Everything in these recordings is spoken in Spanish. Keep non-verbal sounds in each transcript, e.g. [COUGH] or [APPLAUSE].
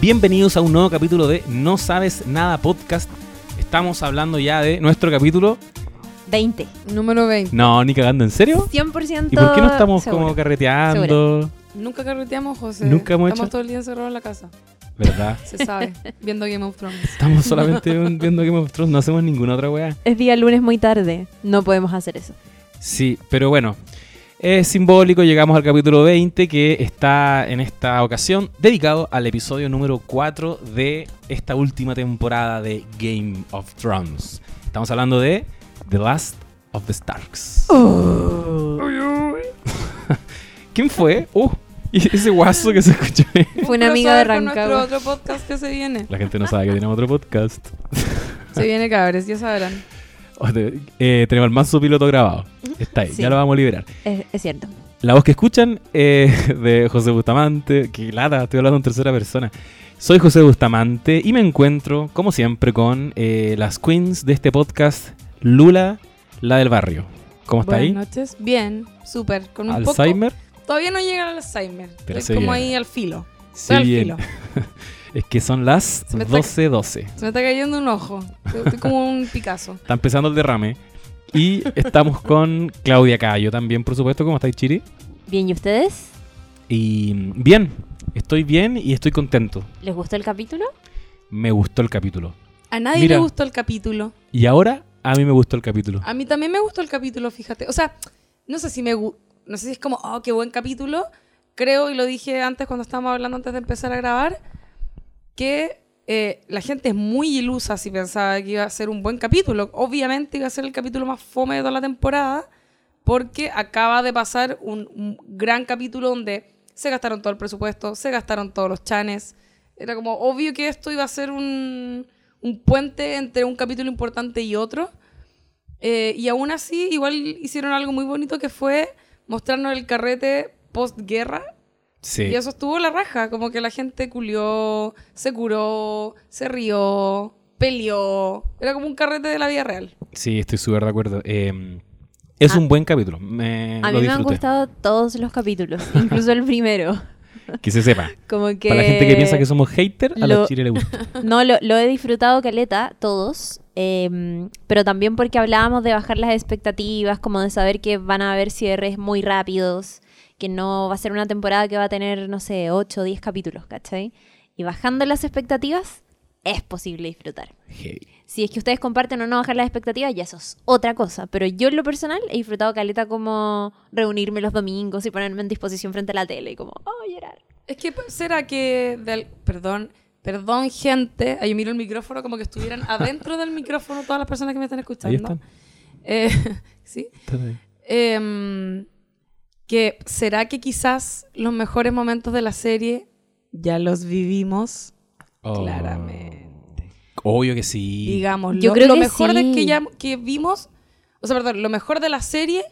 Bienvenidos a un nuevo capítulo de No Sabes Nada Podcast. Estamos hablando ya de nuestro capítulo. 20. Número 20. No, ni cagando, ¿en serio? 100% ¿Y por qué no estamos segura. como carreteando? Nunca carreteamos, José. Nunca hemos Estamos hecho- todo el día encerrados en la casa. ¿Verdad? [LAUGHS] Se sabe. viendo Game of Thrones. Estamos [LAUGHS] solamente viendo Game of Thrones, no hacemos ninguna otra weá. Es día lunes muy tarde. No podemos hacer eso. Sí, pero bueno, es simbólico, llegamos al capítulo 20 que está en esta ocasión dedicado al episodio número 4 de esta última temporada de Game of Thrones. Estamos hablando de The Last of the Starks. [LAUGHS] ¿Quién fue? Uh, y ese guaso que se escuchó. ahí. Fue una amiga de Rancagua. otro podcast que se viene. La gente no sabe que tenemos otro podcast. Se viene cabres, ya sabrán. Eh, tenemos el manso piloto grabado. Está ahí, Sí. ya lo vamos a liberar. Es, es cierto. La voz que escuchan es [LAUGHS] de José Bustamante. Que lata, estoy hablando en tercera persona. Soy José Bustamante y me encuentro, como siempre, con eh, las queens de este podcast, Lula, la del barrio. ¿Cómo está Buenas ahí? noches. Bien, súper. Con un poco- ¿Alzheimer? Todavía no llega al Alzheimer. Pero Estoy como ahí al filo. Sí, Estoy al bien. filo. [LAUGHS] Es que son las Se me está- 12.12. Se me está cayendo un ojo. Estoy como un Picasso. [LAUGHS] Está empezando el derrame. Y estamos con Claudia Cayo también, por supuesto. ¿Cómo estáis, Chiri? Bien, ¿y ustedes? Y bien, estoy bien y estoy contento. ¿Les gustó el capítulo? Me gustó el capítulo. A nadie Mira. le gustó el capítulo. Y ahora a mí me gustó el capítulo. A mí también me gustó el capítulo, fíjate. O sea, no sé si me no sé si es como, oh, qué buen capítulo. Creo, y lo dije antes cuando estábamos hablando antes de empezar a grabar, que eh, la gente es muy ilusa si pensaba que iba a ser un buen capítulo. Obviamente iba a ser el capítulo más fome de toda la temporada, porque acaba de pasar un, gran capítulo donde se gastaron todo el presupuesto, se gastaron todos los chanes. Era como obvio que esto iba a ser un, un puente entre un capítulo importante y otro. Eh, y aún así, igual hicieron algo muy bonito que fue mostrarnos el carrete postguerra. Sí. Y eso estuvo la raja. Como que la gente culió, se curó, se rió, peleó. Era como un carrete de la vida real. Sí, estoy súper de acuerdo. Eh, es Ah. un buen capítulo. Me, A lo mí me han gustado todos los capítulos, [LAUGHS] incluso el primero. [LAUGHS] Que se sepa. Como que... Para la gente que piensa que somos hater, a lo- los Chile le gusta. [LAUGHS] No, lo, lo he disfrutado caleta, todos. em, pero también porque hablábamos de bajar las expectativas, como de saber que van a haber cierres muy rápidos, que no va a ser una temporada que va a tener, no sé, 8 o 10 capítulos, ¿cachai? Y bajando las expectativas, es posible disfrutar. Heavy. Si es que ustedes comparten o no bajar las expectativas, ya eso es otra cosa. Pero yo en lo personal he disfrutado caleta como reunirme los domingos y ponerme en disposición frente a la tele y como, oh, llorar. Es que será que... del- perdón, perdón gente. Ahí miro el micrófono como que estuvieran [LAUGHS] adentro del micrófono todas las personas que me están escuchando. Ahí están. Eh, [LAUGHS] sí. Están ahí. Em, que será que quizás los mejores momentos de la serie ya los vivimos Oh. claramente. Obvio que sí. Digamos, Yo lo, creo lo que mejor de que ya que vimos, o sea, perdón, lo mejor de la serie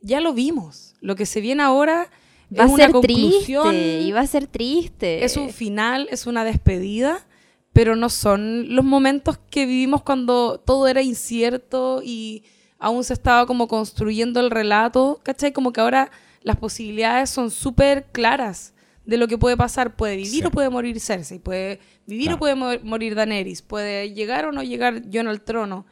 ya lo vimos. Lo que se viene ahora Va es a una ser conclusión, triste, y va a ser triste. es un final, es una despedida, pero no son los momentos que vivimos cuando todo era incierto y aún se estaba como construyendo el relato, ¿cachai? Como que ahora las posibilidades son súper claras de lo que puede pasar. Puede vivir Sí. o puede morir Cersei, puede vivir Claro. o puede mo- morir Daenerys, puede llegar o no llegar Jon al trono.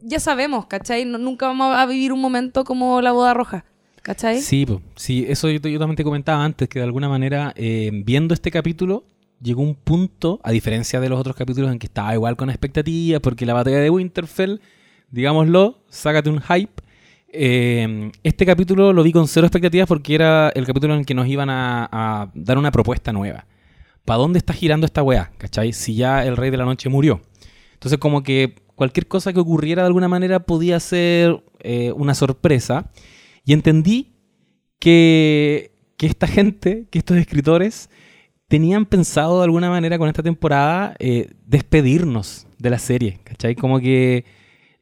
Ya sabemos, ¿cachai? No- nunca vamos a vivir un momento como la boda roja, ¿cachai? Sí, po. sí, eso yo, yo también te comentaba antes, que de alguna manera, eh, viendo este capítulo, llegó un punto, a diferencia de los otros capítulos en que estaba igual con expectativas, porque la batalla de Winterfell, digámoslo, sácate un hype. Eh, este capítulo lo vi con cero expectativas porque era el capítulo en el que nos iban a, dar una propuesta nueva. ¿Para dónde está girando esta weá? ¿Cachai? Si ya el rey de la noche murió. Entonces como que cualquier cosa que ocurriera de alguna manera podía ser eh, una sorpresa. Y entendí que, que esta gente, que estos escritores, tenían pensado de alguna manera con esta temporada eh, despedirnos de la serie, ¿cachai? Como que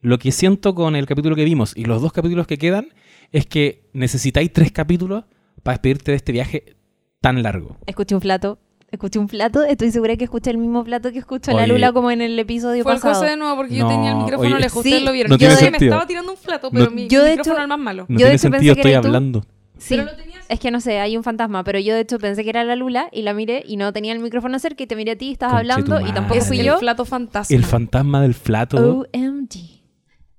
lo que siento con el capítulo que vimos y los dos capítulos que quedan es que necesitáis tres capítulos para despedirte de este viaje tan largo. Escuché un plato. Escuché un plato. Estoy segura que escuché el mismo plato que escuchó la Oye. Lula como en el episodio Fue el pasado. José de nuevo porque yo tenía el micrófono oye, lejos. sí, Ustedes lo vieron. no yo que me sentido. estaba tirando un plato, pero No- mi Yo, de micrófono hecho- es el más malo. No Yo, de tiene hecho, pensé sentido, que estoy tú. hablando. Sí, Pero lo tenías- es que no sé, hay un fantasma, pero yo de hecho pensé que era la Lula y la miré y no tenía el micrófono cerca y te miré a ti, estabas Conche tu hablando y tampoco Es fui el yo. flato fantasma. El fantasma del flato. OMG.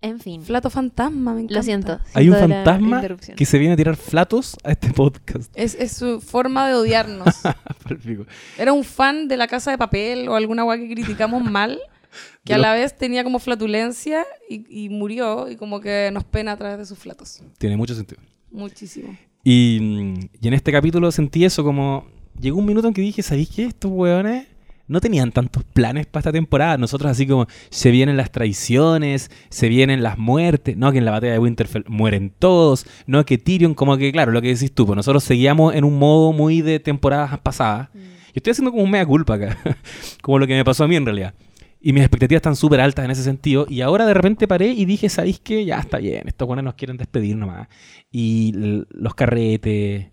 En fin, Flato fantasma, me encanta. lo siento. Hay un fantasma que se viene a tirar flatos a este podcast. Es, es su forma de odiarnos. [LAUGHS] Perfecto. Era un fan de la casa de papel o alguna guay que criticamos mal, [LAUGHS] que a la vez tenía como flatulencia y, y murió y como que nos pena a través de sus flatos. Tiene mucho sentido. Muchísimo. Y, mm, y en este capítulo sentí eso como... Llegó un minuto en que dije, ¿sabéis qué? Estos hueones no tenían tantos planes para esta temporada. Nosotros así como, se vienen las traiciones, se vienen las muertes. No, que en la batalla de Winterfell mueren todos. No, que Tyrion, como que, claro, lo que decís tú, pues nosotros seguíamos en un modo muy de temporadas pasadas. Yo estoy haciendo como un mea culpa acá. [LAUGHS] como lo que me pasó a mí en realidad. Y mis expectativas están súper altas en ese sentido. Y ahora de repente paré y dije, ¿sabéis qué? Ya está bien, estos buenos nos quieren despedir nomás. Y los carretes,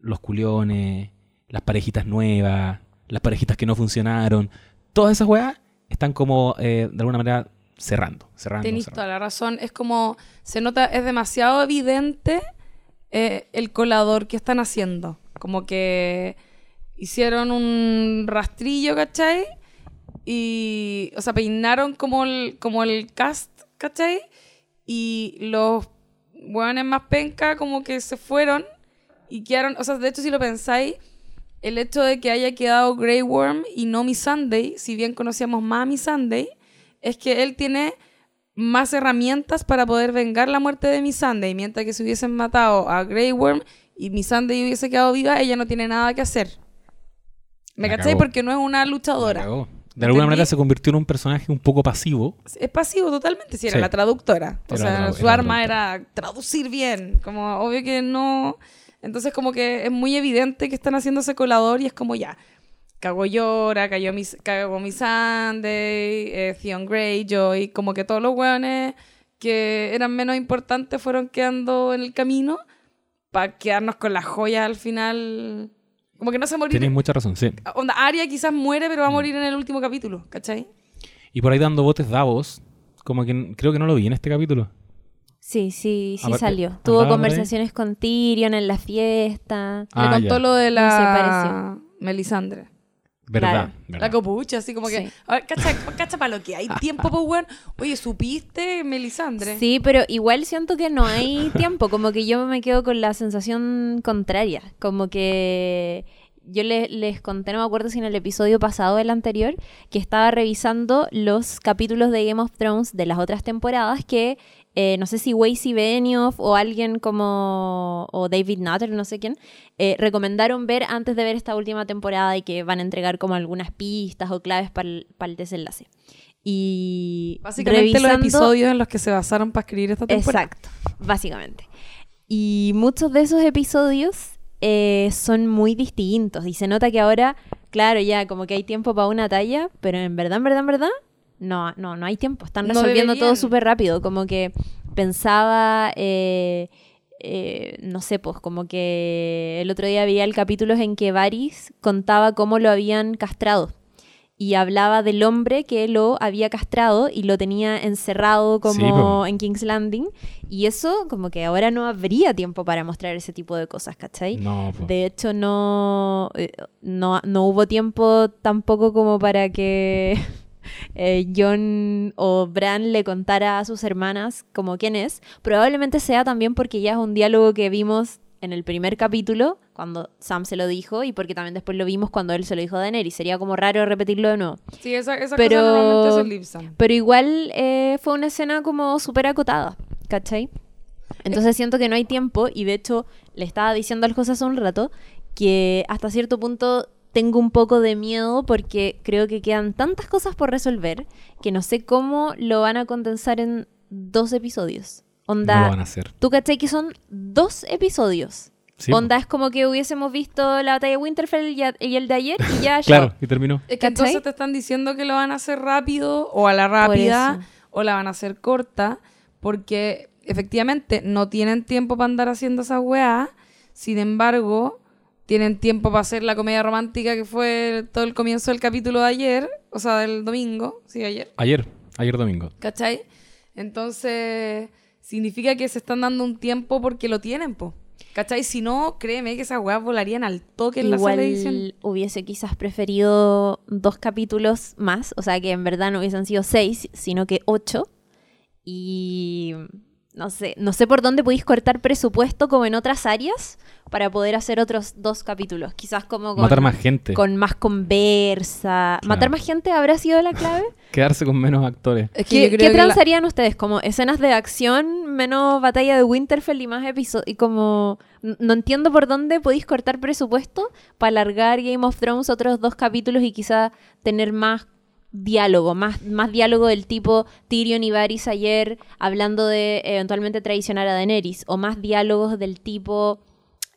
los culiones, las parejitas nuevas, las parejitas que no funcionaron, todas esas weas están como eh, de alguna manera cerrando. cerrando, Tenéis toda la razón. Es como, se nota, es demasiado evidente eh, el colador que están haciendo. Como que hicieron un rastrillo, ¿cachai? Y, o sea, peinaron como el, como el cast, ¿cachai? Y los hueones más penca como que se fueron y quedaron, o sea, de hecho si lo pensáis, el hecho de que haya quedado Grey Worm y no Miss Sunday, si bien conocíamos más a Miss Sunday, es que él tiene más herramientas para poder vengar la muerte de Miss Sunday, mientras que si hubiesen matado a Grey Worm y Miss Sunday hubiese quedado viva, ella no tiene nada que hacer. ¿Me cachai? cagó. Porque no es una luchadora. De alguna manera se convirtió en un personaje un poco pasivo. Es pasivo totalmente, si era Sí. la traductora. O sea, tradu- su arma era traducir bien. Como obvio que no. Entonces, como que es muy evidente que están haciendo ese colador y es como ya. Cagó Llora, cayó mi, cagó mi Sunday, eh, Theon Greyjoy. Como que todos los hueones que eran menos importantes fueron quedando en el camino para quedarnos con las joyas al final. Como que no se morir. Tienes mucha razón, sí. Onda, Arya quizás muere, pero va Mm. a morir en el último capítulo, ¿cachai? Y por ahí dando botes Davos, como que creo que no lo vi en este capítulo. Sí, sí, sí salió. andaba Tuvo conversaciones con Tyrion en la fiesta. Ah, Le contó ya. lo de se la pareció. Melisandre. Verdad, Claro. verdad. La copucha, así como que. Sí. A ver, cacha, cacha para lo que hay tiempo, pues, weón. Oye, ¿supiste, Melisandre? Sí, pero igual siento que no hay tiempo, como que yo me quedo con la sensación contraria, como que yo le- les conté, no me acuerdo si en el episodio pasado o el anterior, que estaba revisando los capítulos de Game of Thrones de las otras temporadas que eh, no sé si Weiss Benioff o alguien como o David Nutter, no sé quién, eh, recomendaron ver antes de ver esta última temporada y que van a entregar como algunas pistas o claves para el, para el desenlace. Y Básicamente los revisando- episodios en los que se basaron para escribir esta temporada. Exacto, básicamente. Y muchos de esos episodios eh, son muy distintos y se nota que ahora, claro, ya como que hay tiempo para una talla, pero en verdad, en verdad, en verdad, no, no, no hay tiempo. Están No resolviendo todo súper rápido, como que pensaba... eh, eh, no sé, pues como que el otro día veía el capítulo en que Varys contaba cómo lo habían castrado y hablaba del hombre que lo había castrado y lo tenía encerrado como en King's Landing y eso como que ahora no habría tiempo para mostrar ese tipo de cosas, ¿cachai? No, po. De hecho, no, eh, no, no hubo tiempo tampoco como para que eh, John o Bran le contara a sus hermanas como quién es. Probablemente sea también porque ya es un diálogo que vimos en el primer capítulo, cuando Sam se lo dijo, y porque también después lo vimos cuando él se lo dijo a Daenerys. Sería como raro repetirlo de nuevo. Sí, esa, esa Pero- cosa normalmente es el Lipsam. Pero igual eh, fue una escena como súper acotada, ¿cachai? Entonces siento que no hay tiempo y de hecho le estaba diciendo al José hace un rato que hasta cierto punto tengo un poco de miedo porque creo que quedan tantas cosas por resolver que no sé cómo lo van a condensar en dos episodios. No Onda, lo van a hacer. tú cachai que son dos episodios. Sí, po. Onda es como que hubiésemos visto la batalla de Winterfell y, y el de ayer y ya [LAUGHS] Claro, y terminó. Es que ¿Cachai? entonces te están diciendo que lo van a hacer rápido o a la rápida o la van a hacer corta porque efectivamente no tienen tiempo para andar haciendo esa weá. Sin embargo, tienen tiempo para hacer la comedia romántica que fue todo el comienzo del capítulo de ayer, o sea, del domingo, sí, ayer. Ayer, ayer domingo. ¿Cachai? Entonces, significa que se están dando un tiempo porque lo tienen, po. ¿Cachai? Si no, créeme que esas weas volarían al toque en la sala de edición. Hubiese quizás preferido dos capítulos más, o sea que en verdad no hubiesen sido seis, sino que ocho. Y no sé, no sé por dónde podéis cortar presupuesto como en otras áreas para poder hacer otros dos capítulos. Quizás como con, Matar más gente. con más conversa. Claro. ¿Matar más gente habrá sido la clave? [LAUGHS] Quedarse con menos actores. Es ¿Qué, qué la- transarían ustedes? ¿Como escenas de acción menos batalla de Winterfell y más episodios? Y como... No entiendo por dónde podéis cortar presupuesto para alargar Game of Thrones otros dos capítulos y quizá tener más diálogo, más, más diálogo del tipo Tyrion y Varys ayer hablando de eventualmente traicionar a Daenerys, o más diálogos del tipo,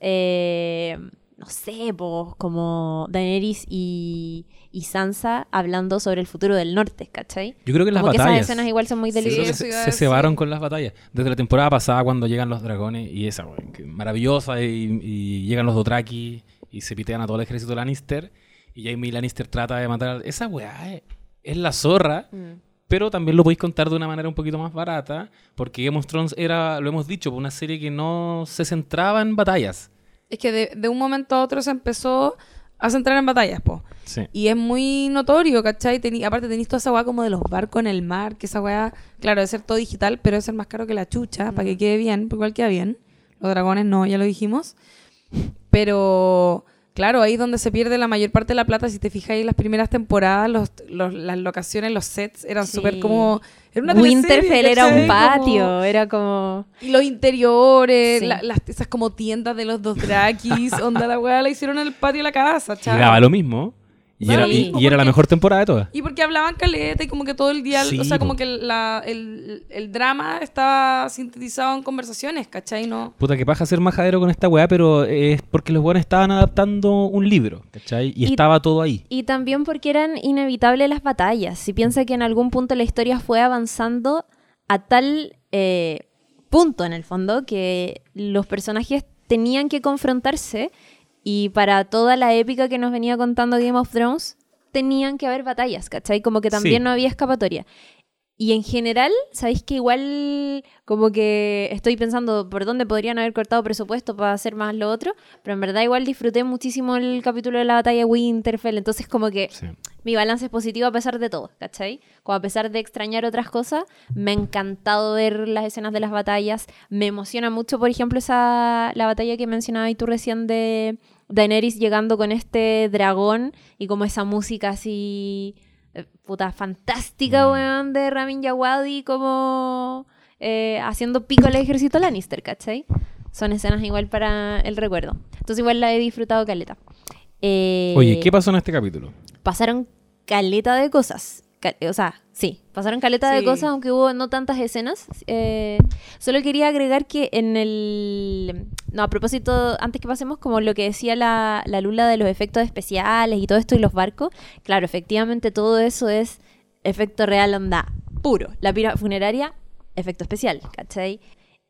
eh, no sé, po, como Daenerys y, y Sansa hablando sobre el futuro del norte, ¿cachai? Yo creo que las que batallas. esas escenas igual son muy deliciosas. se, cebaron con las batallas. Desde la temporada pasada, cuando llegan los dragones y esa, que maravillosa, y, y llegan los Dothraki y se pitean a todo el ejército Lannister. Y Jamie Lannister trata de matar a... Esa weá es, es la zorra, Mm. pero también lo podéis contar de una manera un poquito más barata, porque Game of Thrones era, lo hemos dicho, una serie que no se centraba en batallas. Es que de, de un momento a otro se empezó a centrar en batallas, po. Sí. Y es muy notorio, ¿cachai? Tení- aparte tenéis toda esa weá como de los barcos en el mar, que esa weá, claro, debe ser todo digital, pero debe ser más caro que la chucha, para que quede bien, porque igual queda bien. Los dragones no, ya lo dijimos. Pero, claro, ahí es donde se pierde la mayor parte de la plata. Si te fijáis, las primeras temporadas, los, los- las locaciones, los sets eran Sí. súper como... Era una Winterfell era un Como- patio, era como... y los interiores, Sí. la- las, esas como tiendas de los dos drakis, [LAUGHS] onda la weá la hicieron en el patio de la casa, Y chaval. daba lo mismo. Y, era, y- era la mejor temporada de todas. Y porque hablaban caleta y como que todo el día, Sí, o sea, como que la- el, el drama estaba sintetizado en conversaciones, ¿cachai? No. Puta, que paja ser majadero con esta weá, pero es porque los weones estaban adaptando un libro, ¿cachai? Y, Y- estaba todo ahí. Y también porque eran inevitables las batallas. Si piensa que en algún punto la historia fue avanzando a tal eh, punto, en el fondo, que los personajes tenían que confrontarse y para toda la épica que nos venía contando Game of Thrones, tenían que haber batallas, ¿cachai? Como que también Sí. no había escapatoria. Y en general, sabéis que igual como que estoy pensando por dónde podrían haber cortado presupuesto para hacer más lo otro, pero en verdad igual disfruté muchísimo el capítulo de la batalla de Winterfell, entonces como que Sí. mi balance es positivo a pesar de todo, ¿cachai? Como a pesar de extrañar otras cosas, me ha encantado ver las escenas de las batallas, me emociona mucho, por ejemplo, esa la batalla que mencionabas tú recién de Daenerys llegando con este dragón y como esa música así eh, puta fantástica, Mm. weón, de Ramin Djawadi como eh, haciendo pico al ejército Lannister, ¿cachai? Son escenas igual para el recuerdo. Entonces igual la he disfrutado caleta. Eh, Oye, ¿qué pasó en este capítulo? pasaron caleta de cosas. Ca- o sea, sí, pasaron caleta de Sí. cosas, aunque hubo no tantas escenas. Eh, solo quería agregar que en el... No, a propósito, antes que pasemos, como lo que decía la, la Lula de los efectos especiales y todo esto y los barcos, claro, efectivamente todo eso es efecto real onda puro. La pira funeraria, efecto especial, ¿cachai?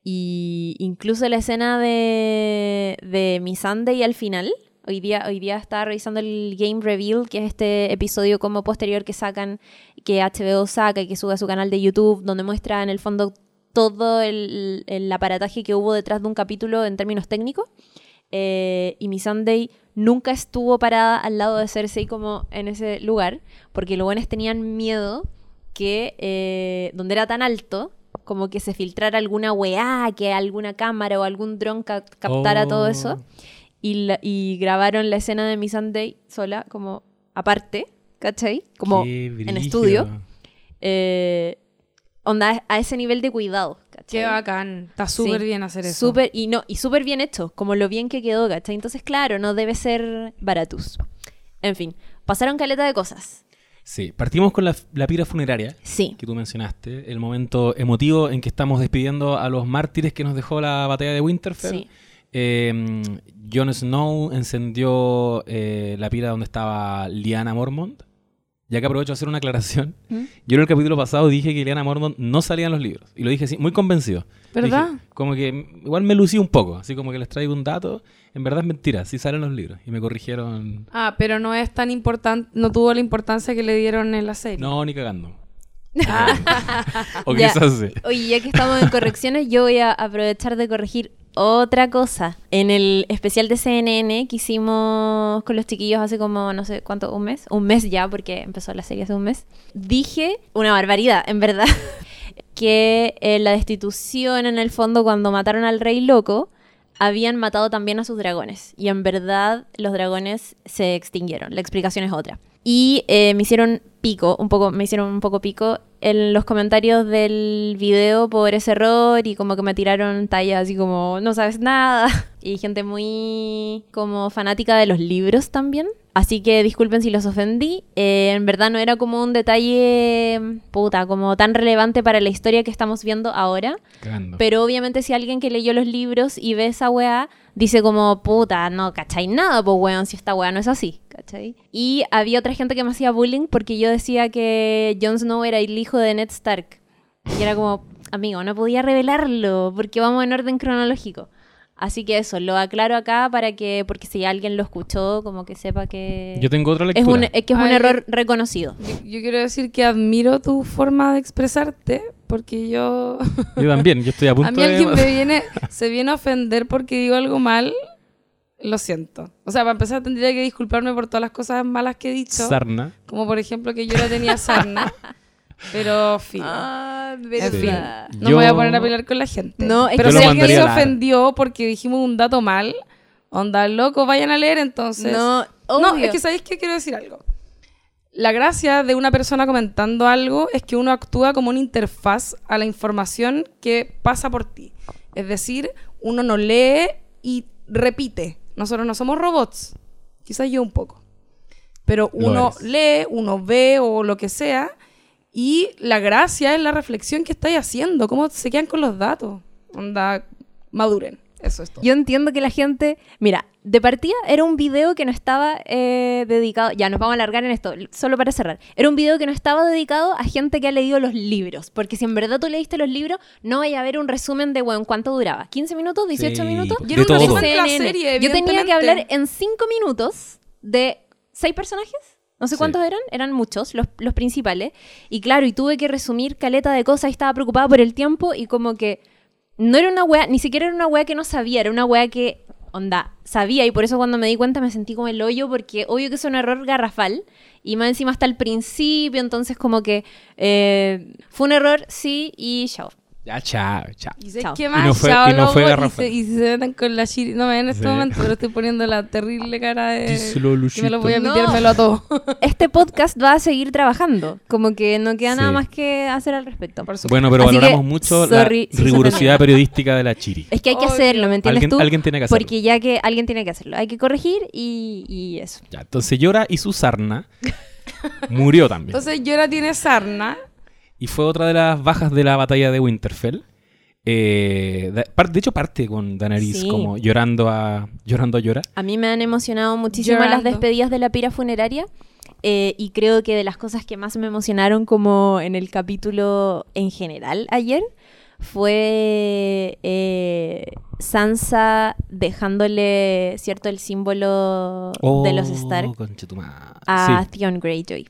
Y incluso la escena de, de Missandei al final, hoy día, hoy día estaba revisando el Game Reveal, que es este episodio como posterior que sacan, que HBO saca y que sube a su canal de YouTube, donde muestra en el fondo todo el, el aparataje que hubo detrás de un capítulo en términos técnicos. Eh, y Missandei nunca estuvo parada al lado de Cersei como en ese lugar, porque los buenos tenían miedo que eh, donde era tan alto, como que se filtrara alguna weá, que alguna cámara o algún dron ca- captara todo Oh. eso. Y, la- y grabaron la escena de Missandei sola, como aparte, ¿cachai? Como en estudio. Eh, onda, a ese nivel de cuidado, ¿cachai? Qué bacán. Está súper Sí. bien hacer eso. Súper, y no, y súper bien hecho, como lo bien que quedó, ¿cachai? Entonces, claro, no debe ser baratus. En fin, pasaron caleta de cosas. Sí, partimos con la, la pira funeraria Sí. que tú mencionaste, el momento emotivo en que estamos despidiendo a los mártires que nos dejó la batalla de Winterfell. Sí. Eh, Jon Snow encendió eh, la pira donde estaba Lyanna Mormont. Ya que aprovecho a hacer una aclaración. ¿Mm? Yo en el capítulo pasado dije que Lyanna Mormont no salía en los libros. Y lo dije así, muy convencido. ¿Verdad? Dije, como que igual me lucí un poco. Así como que les traigo un dato. En verdad es mentira, sí salen los libros. Y me corrigieron. Ah, pero no es tan importante, no tuvo la importancia que le dieron en la serie. No, ni cagando. [LAUGHS] [LAUGHS] o Ya. quizás sí. Oye, ya que estamos en correcciones, yo voy a aprovechar de corregir otra cosa. En el especial de CNN que hicimos con los chiquillos hace como, no sé cuánto, un mes. Un mes ya, porque empezó la serie hace un mes. Dije una barbaridad, en verdad. [LAUGHS] que eh, la destitución, en el fondo, cuando mataron al rey loco, habían matado también a sus dragones. Y en verdad, los dragones se extinguieron. La explicación es otra. Y eh, me hicieron pico, un poco, me hicieron un poco pico en los comentarios del video por ese error y como que me tiraron tallas así como no sabes nada [LAUGHS] y gente muy como fanática de los libros también. Así que disculpen si los ofendí. Eh, en verdad no era como un detalle puta, como tan relevante para la historia que estamos viendo ahora. Cagando. Pero obviamente si alguien que leyó los libros y ve esa weá, dice como, puta, no, ¿cachai? Nada, pues weón, si esta weá no es así, ¿cachai? Y había otra gente que me hacía bullying porque yo decía que Jon Snow era el hijo de Ned Stark. Y era como, amigo, no podía revelarlo porque vamos en orden cronológico. Así que eso, lo aclaro acá para que, porque si alguien lo escuchó, como que sepa que Yo tengo otra es lectura. un, es que es un error reconocido. Yo, yo quiero decir que admiro tu forma de expresarte, porque yo... [LAUGHS] Yo también, yo estoy a punto A mí de... alguien [LAUGHS] me viene, se viene a ofender porque digo algo mal, lo siento. O sea, para empezar tendría que disculparme por todas las cosas malas que he dicho. Sarna. Como por ejemplo que yo no tenía sarna. [LAUGHS] pero fin. Ah, En Sí. fin, no Yo- me voy a poner a pelear con la gente. No, es pero que- si alguien se ofendió porque dijimos un dato mal, onda loco, vayan a leer entonces. No, No, obvio. es que ¿sabéis qué? Quiero decir algo. La gracia de una persona comentando algo es que uno actúa como una interfaz a la información que pasa por ti. Es decir, uno no lee y repite. Nosotros no somos robots. Quizás yo un poco. Pero uno lee, uno ve o lo que sea. Y la gracia es la reflexión que estáis haciendo. ¿Cómo se quedan con los datos? Onda, maduren. Eso es todo. Yo entiendo que la gente. Mira, de partida era un video que no estaba eh, dedicado. Ya, nos vamos a alargar en esto, solo para cerrar. Era un video que no estaba dedicado a gente que ha leído los libros. Porque si en verdad tú leíste los libros, no vaya a haber un resumen de, bueno, ¿cuánto duraba? ¿15 minutos? ¿18 Sí, minutos? de Y era un resumen de la serie, Yo tenía que hablar en 5 minutos de 6 personajes. No sé Sí. cuántos eran, eran muchos, los, los principales. Y claro, y tuve que resumir caleta de cosas y estaba preocupada por el tiempo y como que no era una wea, ni siquiera era una wea que no sabía, era una wea que, onda, sabía y por eso cuando me di cuenta me sentí como el hoyo porque obvio que es un error garrafal y más encima hasta el principio, entonces como que eh, fue un error, sí, y chao. Ya, chao, chao. ¿Y sé Chao. qué Y más? no fue- Chao, y no loco, fue y garrafal. se- Y, se meten con la chiri. No me ven en este Sí. momento, pero estoy poniendo la terrible cara de. Díselo, que me lo voy a No. admitírmelo a todo. Este podcast va a seguir trabajando, como que no queda nada Sí. más que hacer al respecto. Por supuesto. Bueno, pero Así valoramos que, mucho sorry si la rigurosidad periodística de la Chiri. Es que hay que Obvio. hacerlo, ¿me entiendes Alguien, tú? alguien tiene que hacerlo. Porque ya que alguien tiene que hacerlo. Hay que corregir y, y eso. Ya, entonces Llora y su sarna murió también. Entonces Yora tiene sarna. Y fue otra de las bajas de la batalla de Winterfell. Eh, de hecho, parte con Daenerys Sí. como llorando a llorando a Llora. A mí me han emocionado muchísimo las despedidas de la pira funeraria. eh, y creo que de las cosas que más me emocionaron como en el capítulo en general ayer fue eh, Sansa dejándole, ¿cierto?, el símbolo de los Stark Oh, conchetumare. a Sí. Theon Greyjoy.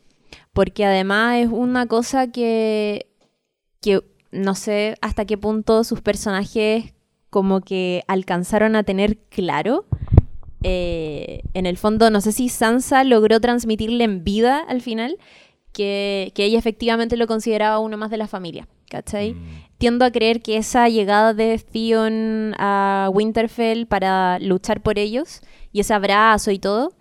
Porque además es una cosa que, que no sé hasta qué punto sus personajes como que alcanzaron a tener claro. Eh, en el fondo, no sé si Sansa logró transmitirle en vida al final que, que ella efectivamente lo consideraba uno más de la familia. ¿Cachai? Mm. tiendo a creer que esa llegada de Theon a Winterfell para luchar por ellos y ese abrazo y todo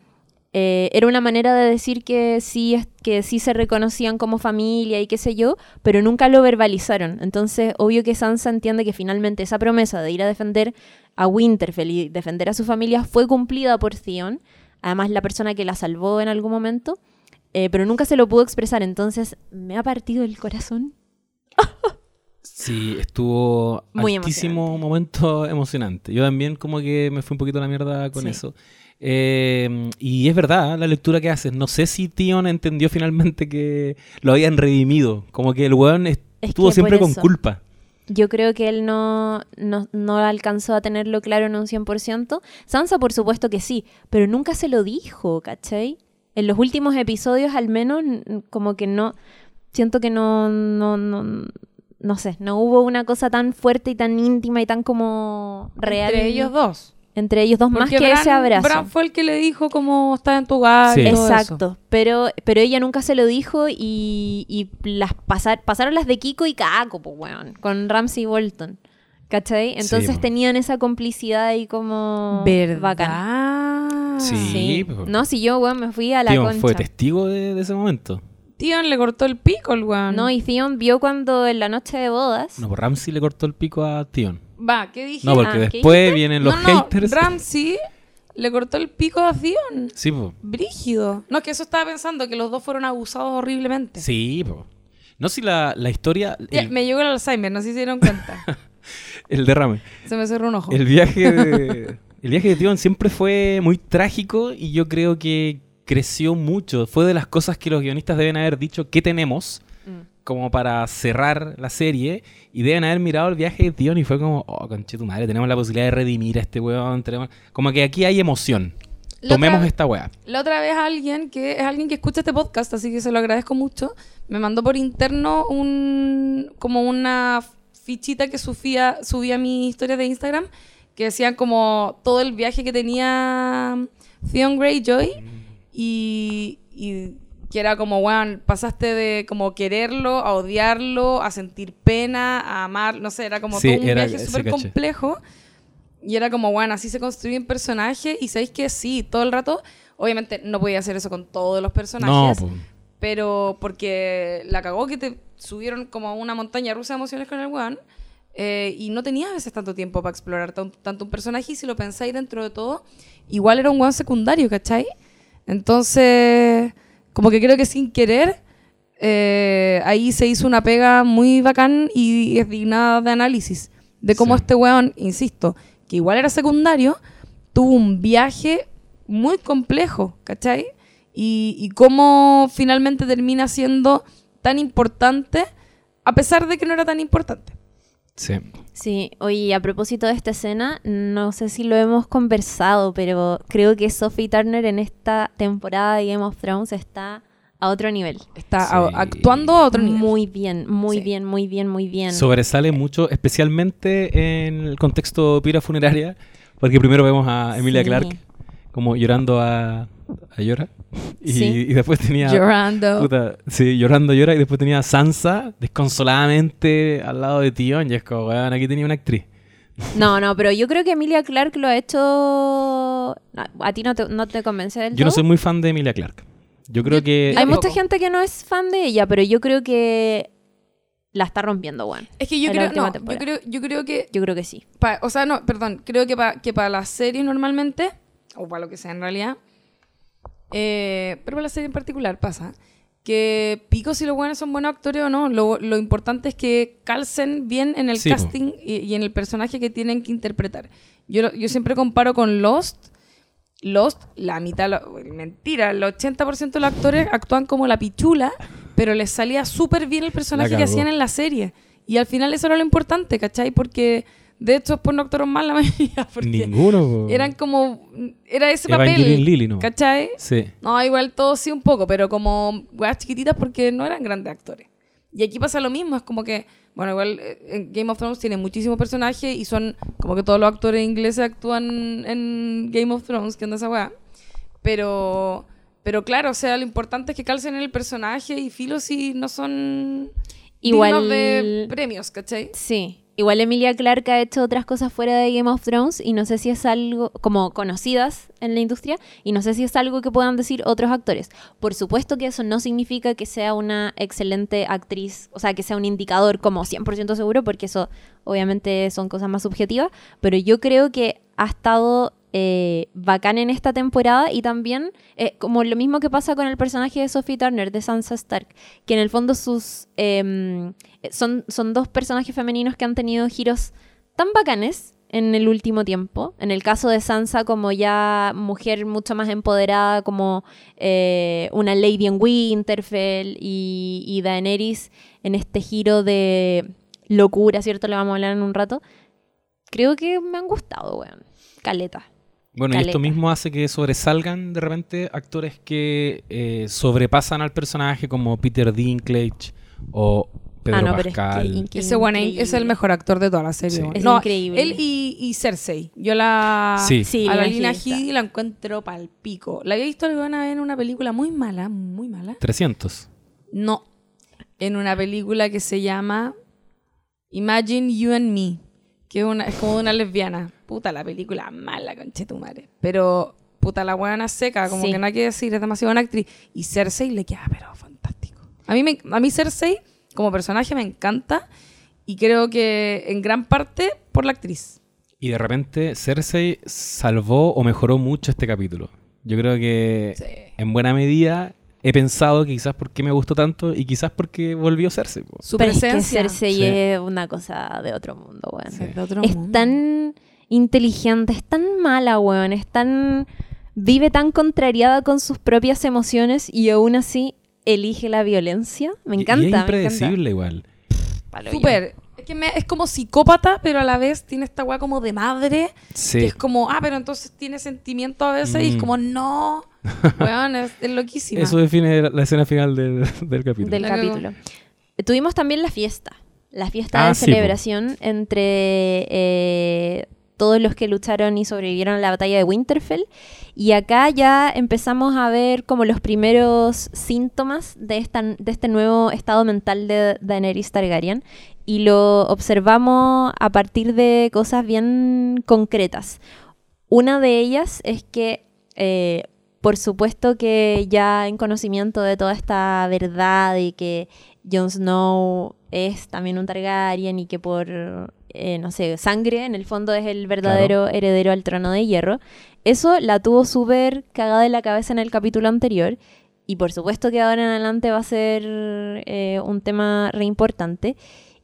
eh, era una manera de decir que sí, que sí se reconocían como familia y qué sé yo, pero nunca lo verbalizaron. Entonces, obvio que Sansa entiende que finalmente esa promesa de ir a defender a Winterfell y defender a su familia fue cumplida por Theon, además la persona que la salvó en algún momento, eh, pero nunca se lo pudo expresar. Entonces, me ha partido el corazón. Sí, estuvo Muy altísimo momento emocionante. Yo también como que me fui un poquito a la mierda con Sí. eso. Eh, y es verdad la lectura que haces. No sé si Tion entendió finalmente que lo habían redimido. Como que el weón est- Es estuvo que siempre con culpa. Yo creo que él no, no, no alcanzó a tenerlo claro en un 100%. Sansa, por supuesto que sí, pero nunca se lo dijo, ¿cachai? En los últimos episodios, al menos, como que no. Siento que no. no, no no sé, no hubo una cosa tan fuerte y tan íntima y tan como real. Entre ellos dos. Entre ellos dos más que Bran, ese abrazo. Bran fue el que le dijo cómo está en tu hogar. Sí. y todo eso. Exacto, pero, pero ella nunca se lo dijo y, y las pasar, pasaron las de Kiko y Kako, pues weón, con Ramsey Bolton. ¿Cachai? Entonces tenían esa complicidad ahí como bacán. ¿Verdad? Sí. No, si yo, weón, me fui a la Tion concha. fue testigo de, de ese momento. Tion le cortó el pico al weón. No, y Theon vio cuando en la noche de bodas. No, pues Ramsey le cortó el pico a Tion. Va, ¿qué dije? No, porque Ah, ¿qué después dijiste? vienen los no, no, haters. Ramsey le cortó el pico a Tion. Sí, pues. Brígido. No, es que eso estaba pensando, que los dos fueron abusados horriblemente. Sí, pues. No si la, la historia, Ya, el, me llegó el Alzheimer, no sé si se dieron cuenta. [LAUGHS] el derrame. se me cerró un ojo. El viaje de, el viaje de Tion siempre fue muy trágico y yo creo que creció mucho. Fue de las cosas que los guionistas deben haber dicho que tenemos. Como para cerrar la serie y deben haber mirado el viaje de Tion y fue como, oh, conche tu madre, tenemos la posibilidad de redimir a este weón. tenemos-". Como que aquí hay emoción. La Tomemos otra- esta weá. La otra vez alguien que es alguien que escucha este podcast, así que se lo agradezco mucho, me mandó por interno un como una fichita que subía, subía a mi historia de Instagram que decían como todo el viaje que tenía Theon Greyjoy y, y que era como, weón, pasaste de como quererlo a odiarlo, a sentir pena, a amar, no sé, era como Sí, todo un era- viaje súper complejo. Y era como, bueno, así se construyen personajes. Y sabéis que sí, todo el rato. Obviamente no podía hacer eso con todos los No, personajes. pues. pero porque la cagó que te subieron como a una montaña rusa de emociones con el weón. eh, y no tenías a veces tanto tiempo para explorar tan- tanto un personaje. Y si lo pensáis dentro de todo, igual era un weón secundario, ¿cachai? Entonces, como que creo que sin querer. eh, ahí se hizo una pega muy bacán y es digna de análisis de cómo Sí. este weón, insisto, que igual era secundario, tuvo un viaje muy complejo, ¿cachai? Y, y cómo finalmente termina siendo tan importante a pesar de que no era tan importante. Sí. Sí, oye, a propósito de esta escena, no sé si lo hemos conversado, pero creo que Sophie Turner en esta temporada de Game of Thrones está a otro nivel. Está Sí. a- actuando a otro nivel. Muy bien, muy Sí. bien, muy bien, muy bien. Sobresale mucho, especialmente en el contexto pira funeraria, porque primero vemos a Emilia Sí. Clark como llorando a, a Llora. Y, Sí. y después tenía. Llorando. Puta, sí, llorando llora. Y después tenía a Sansa desconsoladamente al lado de Tion. Y es como, weón, aquí tenía una actriz. No, no, pero yo creo que Emilia Clark lo ha hecho... ¿A ti no te, no te convence del Yo no soy muy fan de Emilia Clark. Yo creo Yo- que. Hay mucha gente que no es fan de ella, pero yo creo que la está rompiendo, bueno. Es que yo creo, no, yo creo, yo creo que, Yo creo que sí. pa- o sea, no, perdón, creo que para que para las series normalmente, o para lo que sea en realidad, eh, pero la serie en particular pasa, que pico si los buenos son buenos actores o no, lo, lo importante es que calcen bien en el Sí, casting y, y en el personaje que tienen que interpretar. Yo, yo siempre comparo con Lost. Lost, la mitad, mentira, el 80% de los actores actúan como la pichula, pero les salía súper bien el personaje que hacían en la serie. Y al final eso era lo importante, ¿cachai? Porque de hecho después no actuaron mal [LAUGHS] la mayoría, porque Ninguno. po. eran como, era ese papel, Lilly, ¿no? ¿cachai? Sí. No, igual todos sí un poco, pero como weas chiquititas porque no eran grandes actores. Y aquí pasa lo mismo, es como que, bueno, igual eh, en Game of Thrones tiene muchísimos personajes y son como que todos los actores ingleses actúan en Game of Thrones, que onda esa wea. Pero, pero claro, o sea, lo importante es que calcen en el personaje y filo si no son Igual- dignos de premios, ¿cachai? Sí. Igual Emilia Clarke ha hecho otras cosas fuera de Game of Thrones y no sé si es algo como conocidas en la industria y no sé si es algo que puedan decir otros actores. Por supuesto que eso no significa que sea una excelente actriz, o sea, que sea un indicador como 100% seguro, porque eso obviamente son cosas más subjetivas, pero yo creo que ha estado eh, bacán en esta temporada y también eh, como lo mismo que pasa con el personaje de Sophie Turner, de Sansa Stark, que en el fondo sus em, son, son dos personajes femeninos que han tenido giros tan bacanes en el último tiempo. En el caso de Sansa como ya mujer mucho más empoderada, como eh, una Lady en Winterfell y, y Daenerys en este giro de locura, ¿cierto? Le vamos a hablar en un rato. Creo que me han gustado, weón. Caleta. Bueno, y esto mismo hace que sobresalgan de repente actores que eh, sobrepasan al personaje como Peter Dinklage o Pedro Ah, no, pero es que Pascal. que Ese bueno es el mejor actor de toda la serie. Sí. Es No, increíble. Él y, y Cersei. Yo la. Sí. Sí, a la Lina Headey Headey la encuentro pal pico. La había visto alguna vez en una película muy mala, muy mala. 300. No. En una película que se llama Imagine You and Me. Que es, una, es como de una lesbiana. Puta, la película mala, conchetumare. Pero, puta, la buena seca, como Sí. que no hay que decir, es demasiado buena actriz. Y Cersei le queda, pero fantástico. A mí, me, a mí Cersei, como personaje, me encanta. Y creo que en gran parte por la actriz. Y de repente Cersei salvó o mejoró mucho este capítulo. Yo creo que Sí. en buena medida he pensado que quizás porque me gustó tanto y quizás porque volvió Cersei. po. Su Pero es que presencia Cersei Sí. es una cosa de otro mundo. Sí. es de otro Es mundo. tan inteligente, es tan mala, weón. Es tan. Vive tan contrariada con sus propias emociones y aún así elige la violencia. Me encanta. Y, es me impredecible igual. Súper. Es que me- es como psicópata, pero a la vez tiene esta weá como de madre. Que Sí. es como, ah, pero entonces tiene sentimiento a veces y es Mm. como, no. [LAUGHS] Weón, es, es loquísima. Eso define la, la escena final del, [LAUGHS] del capítulo. del capítulo. Tuvimos también la fiesta. La fiesta Ah, de sí, po. celebración entre eh, todos los que lucharon y sobrevivieron a la batalla de Winterfell. Y acá ya empezamos a ver como los primeros síntomas de, esta, de este nuevo estado mental de Daenerys Targaryen. Y lo observamos a partir de cosas bien concretas. Una de ellas es que, eh, por supuesto que ya en conocimiento de toda esta verdad y que Jon Snow es también un Targaryen y que por, eh, no sé, sangre en el fondo es el verdadero heredero al trono de hierro, eso la tuvo súper cagada en la cabeza en el capítulo anterior y por supuesto que ahora en adelante va a ser eh, un tema re importante.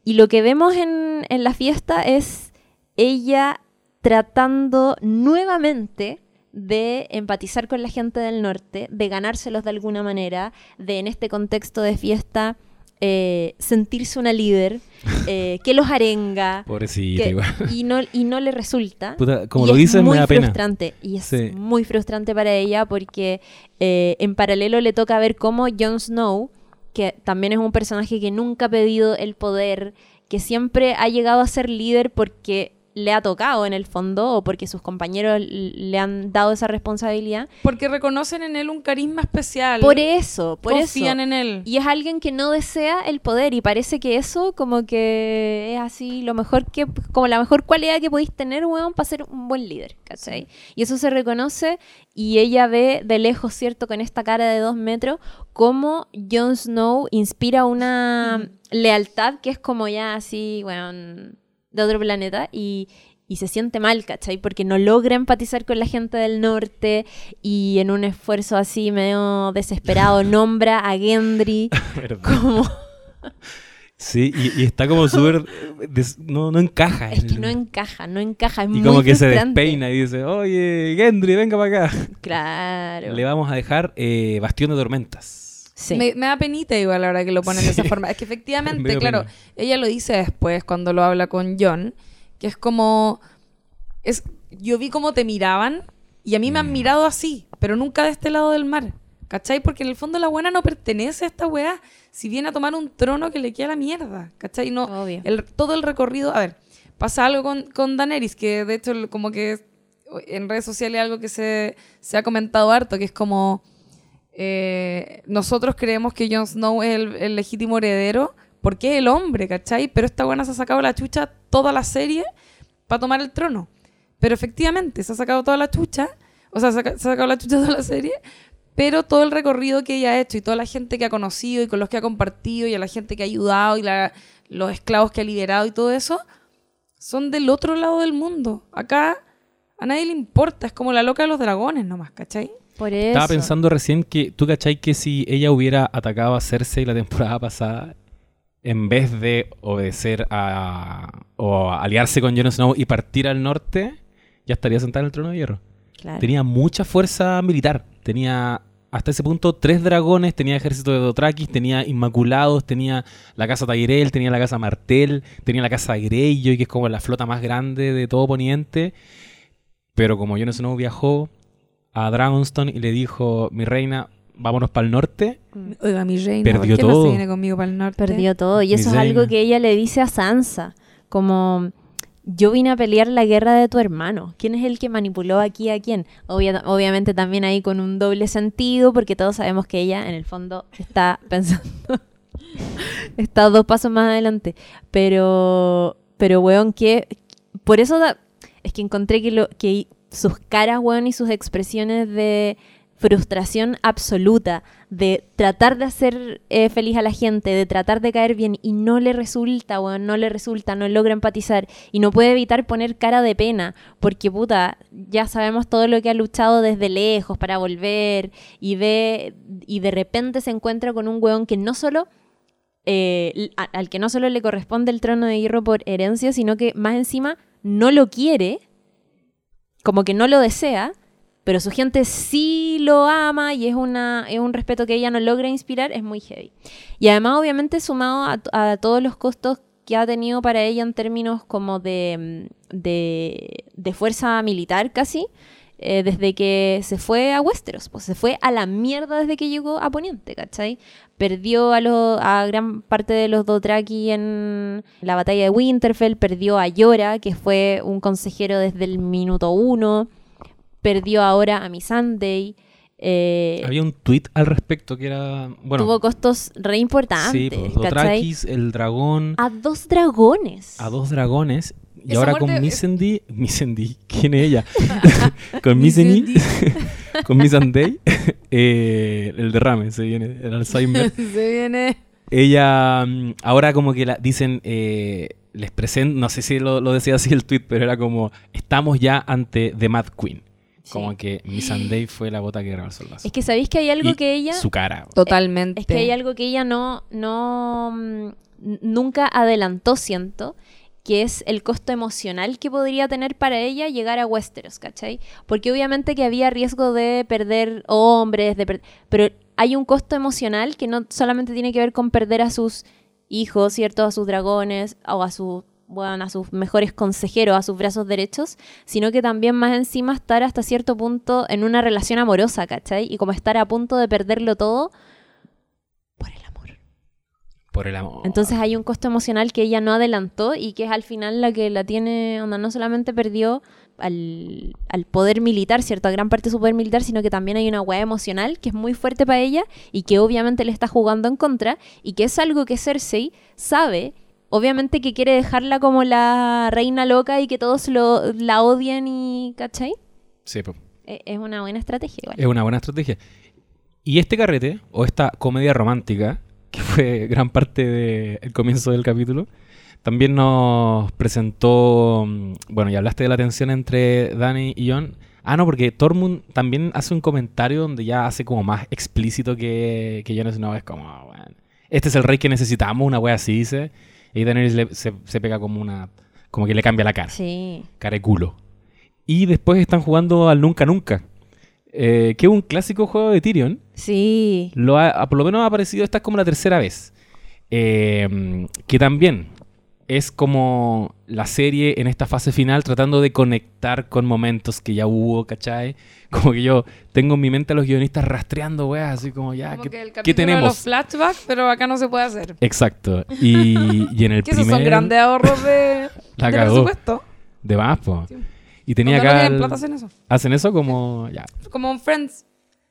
Y lo que vemos en, en la fiesta es ella tratando nuevamente de empatizar con la gente del norte, de ganárselos de alguna manera, de en este contexto de fiesta eh, sentirse una líder, eh, [LAUGHS] que los arenga Pobrecita que- igual. y, no, y no le resulta. Puta, como Y lo es dices, muy me da pena. frustrante y es Sí. muy frustrante para ella porque eh, en paralelo le toca ver cómo Jon Snow, que también es un personaje que nunca ha pedido el poder, que siempre ha llegado a ser líder porque le ha tocado en el fondo o porque sus compañeros le han dado esa responsabilidad. Porque reconocen en él un carisma especial. Por eso, por confían eso. en él. Y es alguien que no desea el poder y parece que eso como que es así lo mejor que, como la mejor cualidad que podéis tener, weón, para ser un buen líder, ¿cachai? Y eso se reconoce y ella ve de lejos, ¿cierto? Con esta cara de dos metros, cómo Jon Snow inspira una lealtad que es como ya así, weón, de otro planeta y... Y se siente mal, ¿cachai? Porque no logra empatizar con la gente del norte y en un esfuerzo así medio desesperado [LAUGHS] nombra a Gendry [LAUGHS] como... Sí, y, y está como súper... [LAUGHS] No, no encaja. Es que no encaja, no encaja, es Y muy como que se despeina y dice, oye, Gendry, venga para acá. Claro. Le vamos a dejar eh, Bastión de Tormentas. Sí. Me, me da penita igual ahora que lo ponen de esa forma. Es que [LAUGHS] Me efectivamente, claro, pena. ella lo dice después cuando lo habla con John, que es como... Es, yo vi cómo te miraban y a mí me han Mm. mirado así, pero nunca de este lado del mar. ¿Cachai? Porque en el fondo la buena no pertenece a esta weá si viene a tomar un trono que le queda la mierda. ¿Cachai? No, Obvio. el, todo el recorrido... A ver, pasa algo con, con Daenerys, que de hecho como que en redes sociales algo que se, se ha comentado harto, que es como... eh, nosotros creemos que Jon Snow es el, legítimo heredero porque es el hombre, ¿cachai? Pero esta buena se ha sacado la chucha toda la serie para tomar el trono. Pero efectivamente, se ha sacado toda la chucha, o sea, se ha, sacado la chucha toda la serie, pero todo el recorrido que ella ha hecho y toda la gente que ha conocido y con los que ha compartido y a la gente que ha ayudado y los esclavos que ha liberado y todo eso, son del otro lado del mundo. Acá a nadie le importa, es como la loca de los dragones nomás, ¿cachai? Por eso. Estaba pensando recién que tú cachai que si ella hubiera atacado a Cersei la temporada [LAUGHS] pasada, en vez de obedecer a o aliarse con Jon Snow y partir al norte, ya estaría sentada en el trono de hierro. Claro. Tenía mucha fuerza militar. Tenía hasta ese punto tres dragones, tenía ejército de Dothrakis, tenía Inmaculados, tenía la casa Tyrell, tenía la casa Martell, tenía la casa Greyjoy, que es como la flota más grande de todo Poniente. Pero como Jon Snow viajó a Dragonstone y le dijo, mi reina, vámonos para el norte. Oiga, mi reina, Perdió ¿por qué no todo. se viene conmigo para el norte? Perdió todo. Y eso es algo que ella le dice a Sansa. Como, yo vine a pelear la guerra de tu hermano. ¿Quién es el que manipuló aquí a quién? Obvia- obviamente también ahí con un doble sentido, porque todos sabemos que ella en el fondo está [LAUGHS] pensando... está dos pasos más adelante. Pero, pero weón, que... Por eso da- es que encontré que, lo, que sus caras, weón, y sus expresiones de frustración absoluta, de tratar de hacer eh, feliz a la gente, de tratar de caer bien y no le resulta, weón, no le resulta, no logra empatizar y no puede evitar poner cara de pena, porque puta, ya sabemos todo lo que ha luchado desde lejos para volver y ve y de repente se encuentra con un weón que no solo eh, al que no solo le corresponde el trono de hierro por herencia, sino que más encima no lo quiere, como que no lo desea, pero su gente sí lo ama y es, una, es un respeto que ella no logra inspirar, es muy heavy. Y además, obviamente, sumado a, a todos los costos que ha tenido para ella en términos como de, mm, de, de fuerza militar casi, eh, desde que se fue a Westeros, pues se fue a la mierda desde que llegó a Poniente, ¿cachai? Perdió a, lo- a gran parte de los Dothraki en la batalla de Winterfell, perdió a Yora, que fue un consejero desde el minuto uno, perdió ahora a Missandei, eh, Había un tweet al respecto que era. Bueno, tuvo costos re sí, importantes, pues, ¿cachai? Dothrakis, el dragón, A dos dragones. a dos dragones. Y ahora muerte con es- Missandei. [LAUGHS] Missandei, ¿quién es ella? [LAUGHS] [LAUGHS] con Missandei. con Missandei. eh, el derrame, se viene, el Alzheimer. se viene... Ella, mm, ahora como que la, dicen, eh, les presento, no sé si lo, lo decía así el tweet, pero era como, estamos ya ante The Mad Queen. Sí. Como que Missandei fue la bota que grabó el. Es que sabéis que hay algo Y que ella... Su cara. Totalmente. Es que hay algo que ella no, no mm, nunca adelantó, siento, que es el costo emocional que podría tener para ella llegar a Westeros, ¿cachai? Porque obviamente que había riesgo de perder hombres, de per- pero hay un costo emocional que no solamente tiene que ver con perder a sus hijos, ¿cierto? A sus dragones o a sus bueno, a sus mejores consejeros, a sus brazos derechos, sino que también más encima estar hasta cierto punto en una relación amorosa, ¿cachai? Y como estar a punto de perderlo todo. Por el amor. Entonces hay un costo emocional que ella no adelantó y que es al final la que la tiene, onda, no solamente perdió al, al poder militar, ¿cierto? A gran parte de su poder militar, sino que también hay una hueá emocional que es muy fuerte para ella y que obviamente le está jugando en contra y que es algo que Cersei sabe. Obviamente que quiere dejarla como la reina loca y que todos lo, la odien y... ¿Cachai? Sí, po. E- Es una buena estrategia igual. es una buena estrategia. Y este carrete, o esta comedia romántica, que fue gran parte del comienzo del capítulo, también nos presentó, mm, bueno, ya hablaste de la tensión entre Dani y John. Ah, no, porque Tormund también hace un comentario donde ya hace como más explícito que, que Jon Snow. Es como, "Ah, bueno, este es el rey que necesitamos, una wea así dice. Y Daenerys le- se, se pega como una, como que le cambia la cara Sí. cara de culo. Y después están jugando al Nunca Nunca, eh, que es un clásico juego de Tyrion. Sí. Lo ha- por lo menos ha aparecido, esta es como la tercera vez. Eh, que también es como la serie en esta fase final tratando de conectar con momentos que ya hubo, ¿cachai? [LAUGHS] Como que yo tengo en mi mente a los guionistas rastreando, weas, así como ya, Como ¿qué, que el qué capítulo de tenemos? los flashbacks, pero acá no se puede hacer. Exacto. Y, y en el [LAUGHS] Que esos primer... son grandes ahorros de, [LAUGHS] La de presupuesto. De más, po. Sí. Y tenía acá... el- plata hacen eso. Hacen eso como... Ya, Como en Friends,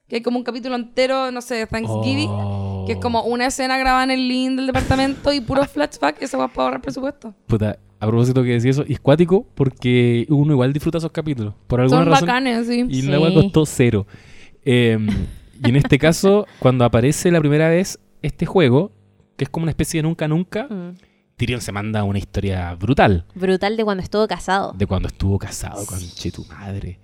que hay como un capítulo entero, no sé, Thanksgiving, Oh. que es como una escena grabada en el link del departamento y puro flashback, esa va para ahorrar presupuesto. Puta, a propósito que decía eso, y es cuático porque uno igual disfruta esos capítulos. Por alguna Son razón. bacanes, sí. Y Sí. weá costó cero. Eh, [LAUGHS] y en este caso, cuando aparece la primera vez este juego, que es como una especie de nunca nunca, Mm. Tyrion se manda una historia brutal Brutal de cuando estuvo casado. de cuando estuvo casado con che tu madre.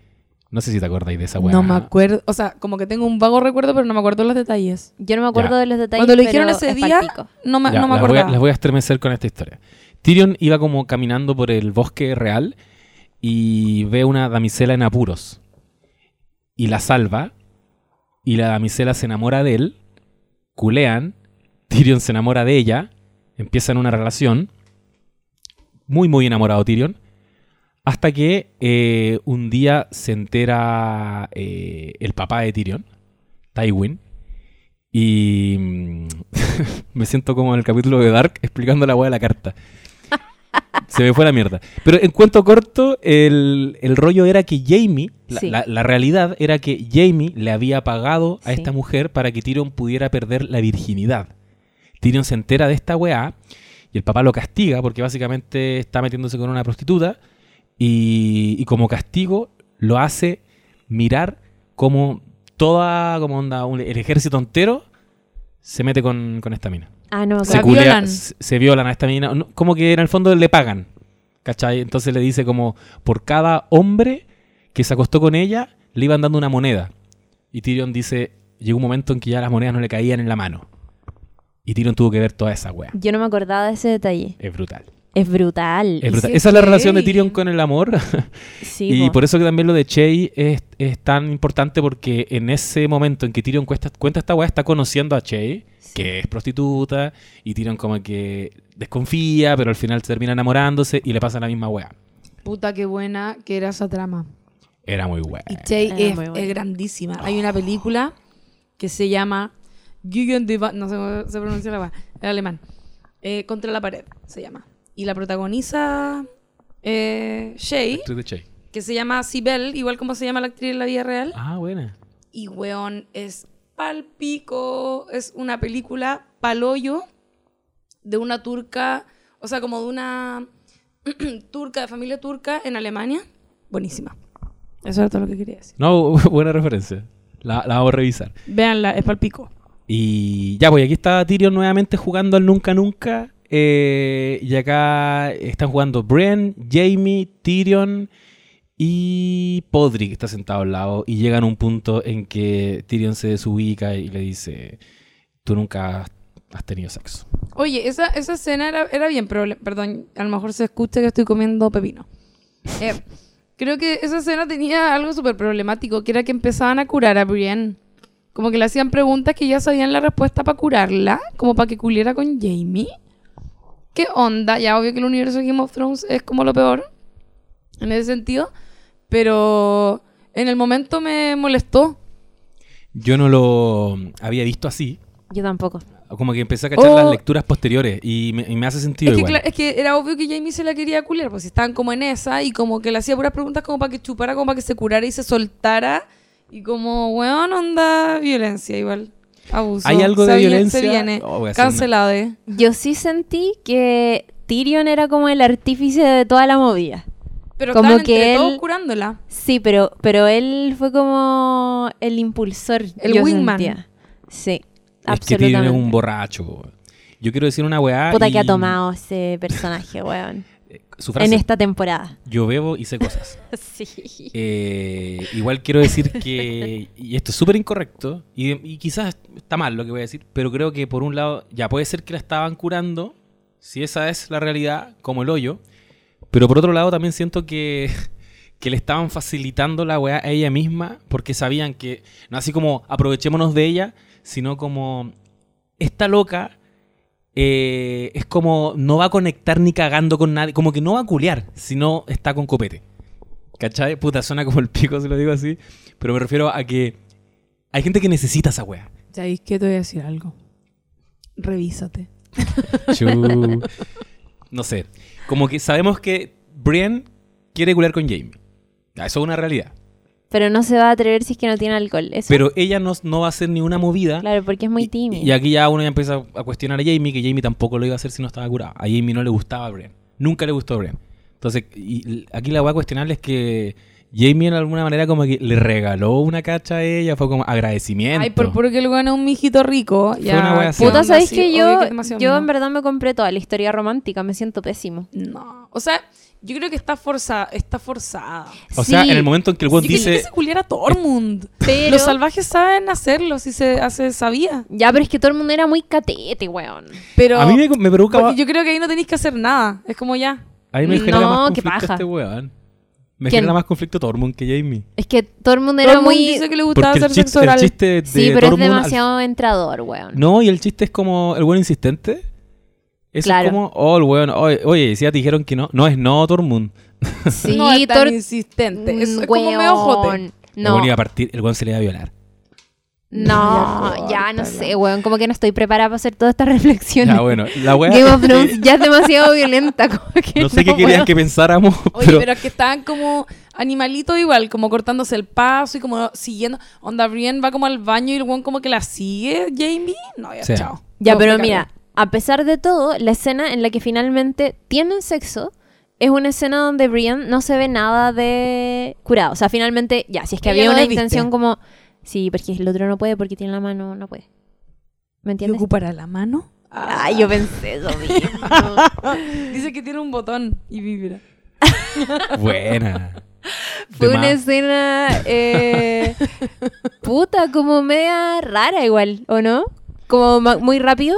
No sé si te acordáis de esa weá. No me acuerdo, o sea, como que tengo un vago recuerdo, pero no me acuerdo los detalles. Yo no me acuerdo Ya. de los detalles. Cuando lo dijeron ese es día, palpico. no me, Ya, no me las, voy a, acordaba. las voy a estremecer con esta historia. Tyrion iba como caminando por el bosque real y ve una damisela en apuros. Y la salva. Y la damisela se enamora de él. Culean. Tyrion se enamora de ella. Empiezan una relación. Muy, muy enamorado Tyrion. Hasta que eh, un día se entera eh, el papá de Tyrion, Tywin, Y mm, [LAUGHS] me siento como en el capítulo de Dark explicando la weá de la carta. Se me fue la mierda. Pero en cuento corto, el, el rollo era que Jamie, la, Sí. la- la realidad era que Jamie le había pagado a Sí. esta mujer para que Tyrion pudiera perder la virginidad. Tyrion se entera de esta weá y el papá lo castiga porque básicamente está metiéndose con una prostituta y, y como castigo lo hace mirar como toda, como onda, un- el ejército entero se mete con, con esta mina. Ah, no Se, acuerdo. culea- violan. se, se violan a esta mina. No, Como que en el fondo le pagan. ¿Cachai? Entonces le dice como por cada hombre que se acostó con ella, le iban dando una moneda. Y Tyrion dice, llegó un momento en que ya las monedas no le caían en la mano. Y Tyrion tuvo que ver toda esa wea. Yo no me acordaba de ese detalle. Es brutal. Es brutal. Es brutal. Esa es la relación de Tyrion con el amor. [LAUGHS] Sí, y po. por eso que también lo de Chey es, es tan importante porque en ese momento en que Tyrion cuesta- cuenta esta weá, está conociendo a Chey, Sí. que es prostituta, y Tyrion como que desconfía, pero al final termina enamorándose y le pasa la misma weá. Puta, qué buena que era esa trama. Era muy buena. Y Che Era es, muy buena. es grandísima. Hay una película que se llama Gegen die no sé cómo se pronuncia la weá, en alemán. Eh, Contra la pared se llama. Y la protagoniza eh, Shay, Actriz de Chey. que se llama Sibel, igual como se llama la actriz en la vida real. Ah, buena. Y weón, es palpico. Es una película paloyo de una turca, o sea, como de una [CLEARS THROAT] turca, de familia turca en Alemania. Buenísima. Eso era todo lo que quería decir. No, [LAUGHS] buena referencia. La, la vamos a revisar. Véanla, es palpico. Y ya, pues aquí está Tyrion nuevamente jugando al Nunca Nunca. eh, y acá están jugando Brienne, Jamie, Tyrion y Podrick está sentado al lado. Y llegan a un punto en que Tyrion se desubica y le dice: Tú nunca has- tenido sexo. Oye, esa, esa escena era, era bien, problem- perdón, a lo mejor se escucha que estoy comiendo pepino. Eh, creo que esa escena tenía algo súper problemático, que era que empezaban a curar a Brienne. Como que le hacían preguntas que ya sabían la respuesta para curarla, como para que culiera con Jamie. ¿Qué onda? Ya obvio que el universo de Game of Thrones es como lo peor, en ese sentido, pero en el momento me molestó. Yo no lo había visto así. Yo tampoco. Como que empecé a cachar Oh. las lecturas posteriores y me, y me hace sentido Es que, igual. es que era obvio que Jamie se la quería culiar, pues estaban como en esa y como que le hacía puras preguntas como para que chupara, como para que se curara y se soltara. Y como, weón, onda violencia igual. Abuso. ¿Hay algo de Se vi- violencia? Se viene. Oh, voy a hacer una- Cancelado, eh. Yo sí sentí que Tyrion era como el artífice de toda la movida. Pero Como estaban que entre él- todos curándola. Sí, pero, pero él fue como el impulsor. El yo wingman. sentía. Sí, Es que Tyrion absolutamente. es un borracho. Yo quiero decir una weá. Puta que ha y- tomado ese personaje, weón. Su frase, En esta temporada. Yo bebo y sé cosas. [LAUGHS] Sí. Eh, igual quiero decir que, y esto es súper incorrecto, y, y quizás está mal lo que voy a decir, pero creo que por un lado, ya puede ser que la estaban curando, si esa es la realidad, como el hoyo, pero por otro lado también siento que, [LAUGHS] que le estaban facilitando la weá a ella misma, porque sabían que, no así como aprovechémonos de ella, sino como esta loca eh, es como no va a conectar ni cagando con nadie, como que no va a culear, sino está con copete. ¿Cachai? Puta, suena como el pico si lo digo así. Pero me refiero a que hay gente que necesita esa wea. ¿Sabéis que te voy a decir algo? Revísate. No sé. Como que sabemos que Brienne quiere culear con Jamie. Eso es una realidad. Pero no se va a atrever si es que no tiene alcohol. Eso, Pero ella no, no va a hacer ni una movida. claro, porque es muy Y- tímido. Y, aquí ya uno ya empieza a cuestionar a Jamie, que Jamie tampoco lo iba a hacer si no estaba curado. A Jamie no le gustaba a Brienne. Nunca le gustó a Brienne. Entonces, y- aquí la voy a cuestionar es que Jamie en alguna manera como que le regaló una cacha a ella, fue como agradecimiento. Ay, por puro que weón es un mijito rico. Fue Ya, una wea así. ¿qué Puta? ¿sabéis Sí, que yo, que yo en verdad me compré toda la historia romántica? Me siento pésimo. No. O sea, yo creo que está forzada. Está forzada. O sea, en el momento en que el weón dice... que se culiara a Tormund. Pero... Los salvajes saben hacerlo, si se hace, sabía. Ya, pero es que todo el mundo era muy catete, weón. Pero a mí me, me provoca... porque yo creo que ahí no tenéis que hacer nada. Es como ya. A mí me No, genera más qué conflicto paja. este weón. Me ¿Quién? genera más conflicto Tormund que Jamie. Es que mundo era Tormund muy... dice que le gustaba Porque hacer el sexo oral. Sí, pero es Tormund al- demasiado entrador, weón. No, y el chiste es como el weón insistente. Eso Claro. es como, oh, el weón, oye, oye, si ya te dijeron que no. No es no, Tormund. [LAUGHS] Sí, no es tan Tor- insistente. Es, Mm, es como medio jote. weón. El No, weón iba a partir, el weón se le iba a violar. No, ya, ya no sé, weón. Como que no estoy preparada para hacer todas estas reflexiones. Ya, bueno, la wea. Game of Thrones ya es demasiado violenta. Como que No sé qué querían puedo. que pensáramos, Oye, pero, pero es que estaban como animalitos igual, como cortándose el paso y como siguiendo. Onda Brienne va como al baño y el weón como que la sigue, Jamie. No, ya, Sí. chao. Ya, No, pero mira, a pesar de todo, la escena en la que finalmente tienen sexo es una escena donde Brian no se ve nada de curado. O sea, finalmente, ya, si es que Ella había una intención como... Sí, porque el otro no puede porque tiene la mano, no puede. ¿Me ¿Y entiendes? ocupará la mano? Ay, yo pensé eso mismo. [LAUGHS] Dice que tiene un botón y vibra. [LAUGHS] buena. [LAUGHS] Fue una escena... eh, puta, como media rara igual, ¿o no? Como muy rápido.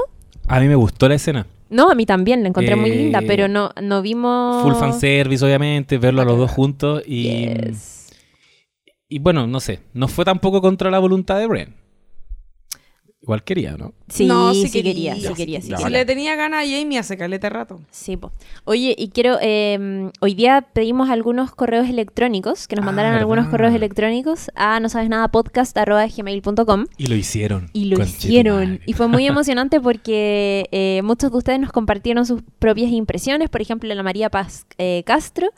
A mí me gustó la escena. No, a mí también, la encontré muy Eh, linda, pero no, no vimos... Full fanservice, obviamente, verlo a los dos juntos y... Yes. Y bueno, no sé, no fue tampoco contra la voluntad de Bren. Igual quería, ¿no? Sí, No, sí, sí quería, quería, sí sí quería, sí Si quería. le tenía ganas a Jamie hace caleta rato. Sí, po. Oye, y quiero, eh, hoy día pedimos algunos correos electrónicos, que nos Ah, mandaran ¿verdad? algunos correos electrónicos a no sabes nada podcast.gmail.com Y lo hicieron. y lo hicieron. Y fue muy [LAUGHS] emocionante porque eh, muchos de ustedes nos compartieron sus propias impresiones. Por ejemplo, la María Paz eh, Castro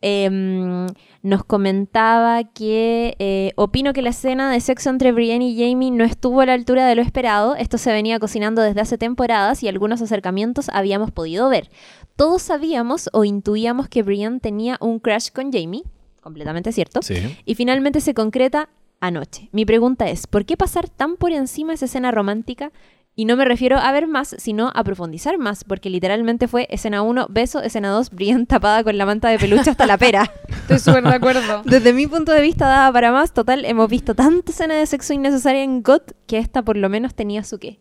eh, nos comentaba que eh, opino que la escena de sexo entre Brienne y Jamie no estuvo a la altura de lo esperado. Esto se venía cocinando desde hace temporadas y algunos acercamientos habíamos podido ver. Todos sabíamos o intuíamos que Brienne tenía un crush con Jamie, completamente cierto. Sí. Y finalmente se concreta anoche. Mi pregunta es, ¿por qué pasar tan por encima esa escena romántica? Y no me refiero a ver más, sino a profundizar más, porque literalmente fue escena 1, beso, escena 2, Brienne tapada con la manta de peluche hasta la pera. [LAUGHS] Estoy súper de acuerdo. [LAUGHS] Desde mi punto de vista, daba para más. Total, hemos visto tanta escena de sexo innecesaria en GOT que esta por lo menos tenía su qué.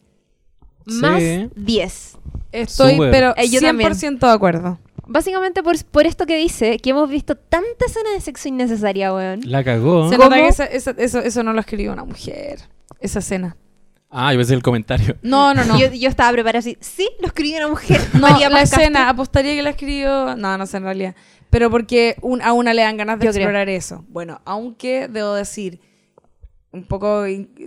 Más Sí. 10. Estoy, Súper. pero Eh, yo 100% de acuerdo. Básicamente por, por esto que dice, que hemos visto tanta escena de sexo innecesaria, weón. La cagó. Se ¿Cómo? nota que esa- esa- eso, eso no lo escribió una mujer. Esa escena. Ah, yo pensé el comentario. [LAUGHS] No, no, no. Yo, yo estaba preparada así, sí, lo escribió una mujer. No, María la escena, apostaría que la escribió. No, no sé en realidad. Pero porque un- a una le dan ganas de Yo creo. explorar eso. Bueno, aunque debo decir, un poco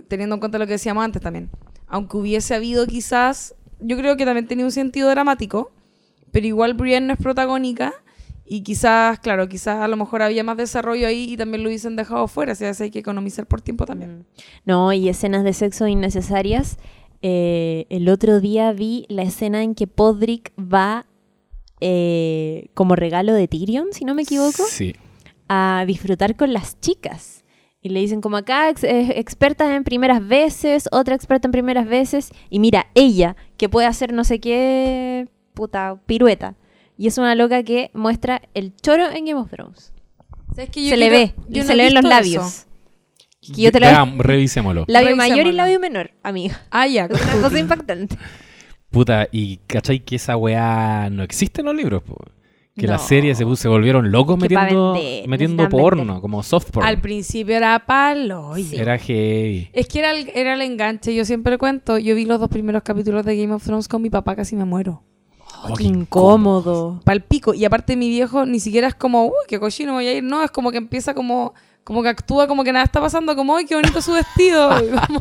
teniendo en cuenta lo que decíamos antes también, aunque hubiese habido quizás, yo creo que también tenía un sentido dramático, pero igual Brienne no es protagónica y quizás, claro, quizás a lo mejor había más desarrollo ahí y también lo hubiesen dejado fuera, si hay que economizar por tiempo también. No, y escenas de sexo innecesarias. Eh, el otro día vi la escena en que Podrick va eh, como regalo de Tyrion, si no me equivoco, Sí. a disfrutar con las chicas. Y le dicen como acá, ex- eh, experta en primeras veces, otra experta en primeras veces. Y mira, ella, que puede hacer no sé qué, puta, pirueta. Y es una loca que muestra el choro en Game of Thrones. ¿Sabes qué? Yo Se le ve, yo no se le ven los labios. eso. Que yo te la- Veamos, revisémoslo. Labio mayor y labio menor, amiga. Ah, ya. Es [LAUGHS] una cosa [LAUGHS] impactante. Puta, y ¿cachai que esa weá no existe en los libros? po? Que No. las series se, volvieron locos Que metiendo, vender, metiendo porno, vender. como soft porn. Al principio era palo. oye. Era heavy. Es que era el, era el enganche. Yo siempre cuento. Yo vi los dos primeros capítulos de Game of Thrones con mi papá, casi me muero. Oh, qué incómodo. Pal pico. Y aparte, mi viejo ni siquiera es como, uy, qué cochino voy a ir. No, es como que empieza como. Como que actúa como que nada está pasando, como, ¡ay, qué bonito su vestido! [LAUGHS] Como,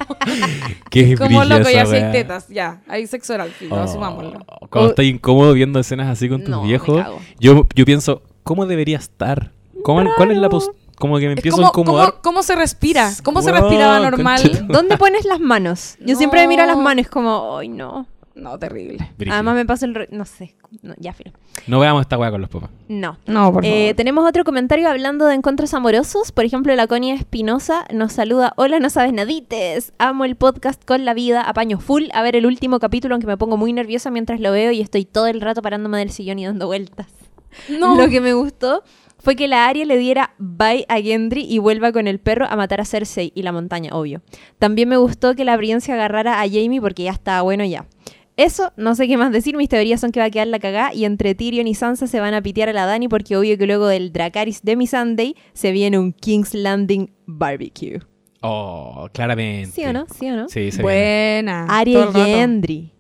Qué como loco, ya tetas, ya. Hay sexo oral, Oh, asumámoslo. Cuando estás incómodo viendo escenas así con tus No, viejos, yo, yo pienso, ¿cómo debería estar? ¿Cómo, ¿Cuál es la pos Como que me empiezo como, a incomodar. ¿cómo, cómo se respira? ¿Cómo se respiraba normal? ¿Dónde pones las manos? Yo siempre me miro las No. manos como, ay, no. No, terrible. Brígido. Además me paso el... ro- No sé. No, ya, filo. No veamos esta weá con los papás. No. No, por Eh, favor. tenemos otro comentario hablando de encuentros amorosos. Por ejemplo, la Conia Espinosa nos saluda. Hola, no sabes nadites. Amo el podcast con la vida. Apaño full a ver el último capítulo, aunque me pongo muy nerviosa mientras lo veo y estoy todo el rato parándome del sillón y dando vueltas. no. Lo que me gustó fue que la Arya le diera bye a Gendry y vuelva con el perro a matar a Cersei y la montaña, obvio. También me gustó que la Brienne se agarrara a Jaime porque ya está bueno ya. Eso, no sé qué más decir, mis teorías son que va a quedar la cagá y entre Tyrion y Sansa se van a pitear a la Dani porque obvio que luego del Dracarys de mi Sunday se viene un King's Landing barbecue. Oh, claramente. ¿Sí o no? ¿Sí o no? Sí, se. Buena. Arya. Gendry.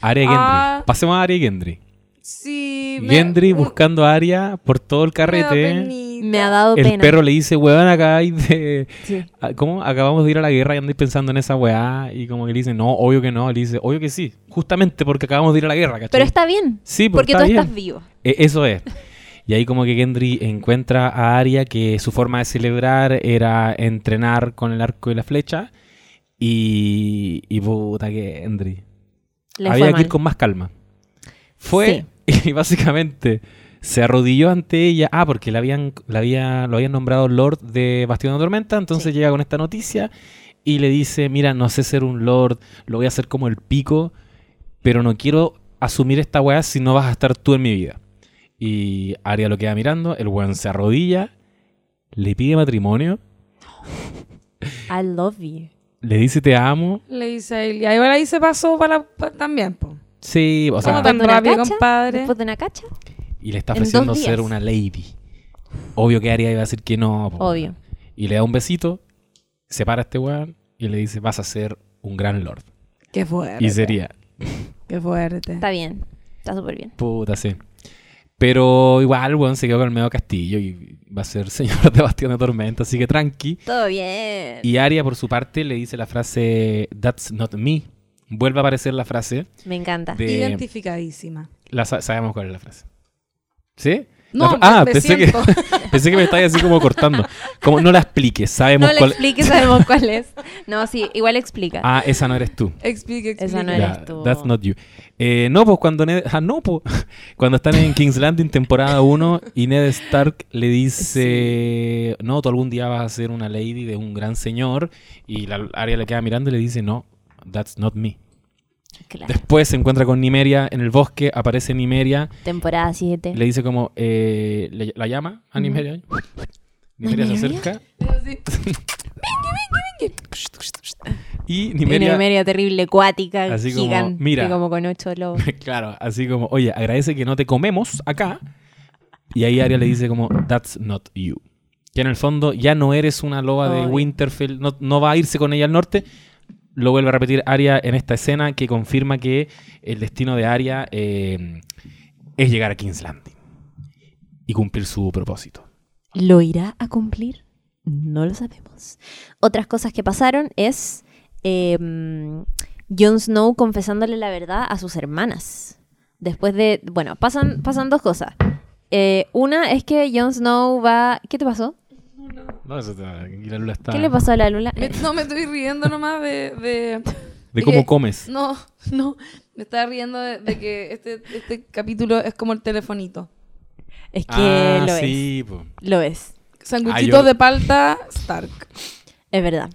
Arya y Gendry. Ah. Pasemos a Arya y Gendry. Sí. Gendry buscando a Arya por todo el me da carrete. Me ha dado el pena. perro le dice, weón, acá hay de... Sí. Ah, ¿Cómo? Acabamos de ir a la guerra y andáis pensando en esa weá. Y como que le dice, no, obvio que no. Le dice, obvio que sí. Justamente porque acabamos de ir a la guerra, ¿cachai? Pero está bien. Sí, pues, porque está tú bien. estás vivo. E- Eso es. Y ahí como que Gendry encuentra a Arya que su forma de celebrar era entrenar con el arco y la flecha. Y, y puta que Gendry. Le Había que mal. ir con más calma. Fue [LAUGHS] y básicamente se arrodilló ante ella. Ah, porque la habían, la había, lo habían nombrado Lord de Bastión de Tormenta. Entonces Sí. llega con esta noticia y le dice, mira, no sé ser un Lord, lo voy a hacer como el pico, pero no quiero asumir esta weá si no vas a estar tú en mi vida. Y Arya lo queda mirando, el weón se arrodilla, le pide matrimonio, I love you. le dice te amo. Le dice a él. Y ahí ahora ahí se pasó para, pa- también, po. Sí, o sea, ¿Cómo Después tan rápido, cacha, compadre? Después de una cacha, y le está ofreciendo ser una lady. Obvio que Arya iba a decir que no. po. obvio. Y le da un besito, se para este weón y le dice, vas a ser un gran lord. Qué fuerte. Y sería, Qué fuerte. Está bien. Está súper bien. puta, sí. Pero igual, weón, se quedó con el medio castillo y va a ser [LAUGHS] señor de Bastión de Tormenta, así que tranqui. Todo bien. Y Arya, por su parte, le dice la frase, that's not me. Vuelve a aparecer la frase. Me encanta. de- Identificadísima. La sa- sabemos cuál es la frase. ¿Sí? No, La ah, me pensé que, siento. [LAUGHS] pensé que me estáis así como cortando. Como no la expliques, sabemos No cuál explique, [LAUGHS] sabemos cuál es. No, sí, igual explica. Ah, esa no eres tú. Explique, explique. Esa no eres tú. That's not you. Eh, no, pues cuando Ned. Ah, no, pues. [LAUGHS] Cuando están en King's Landing, temporada 1, y Ned Stark le dice: No, tú algún día vas a ser una lady de un gran señor. Y la Arya le queda mirando y le dice: No, that's not me. Claro. Después se encuentra con Nimeria en el bosque, aparece Nimeria, Temporada 7. le dice como. eh, le- la llama a. Nimeria. Nimeria se ¿Nimeria? acerca [LAUGHS] y Una Nimeria. media terrible, acuática, Así como, gigante, mira. como con ocho lobos. [LAUGHS] Claro, así como, oye, agradece que no te comemos acá. Y ahí Arya le dice como, that's not you. Que en el fondo ya no eres una loba de. Winterfell, no, no va a irse con ella al norte. Lo vuelve a repetir Arya en esta escena que confirma que el destino de Arya eh, es llegar a King's Landing y cumplir su propósito. ¿Lo irá a cumplir? No lo sabemos. Otras cosas que pasaron es eh, Jon Snow confesándole la verdad a sus hermanas. Después de... Bueno, pasan, pasan dos cosas. Eh, una es que Jon Snow va... ¿Qué te pasó? No, eso está- aquí la Lula está- ¿Qué le pasó a la Lula? Me- no, me estoy riendo nomás de... de- [LAUGHS] De cómo que- comes. No, no. Me estaba riendo de, de que este, este capítulo es como el telefonito. Es que ah, lo sí, po. es. Lo es. Sanguchito Ah, yo- de palta Stark. Es verdad.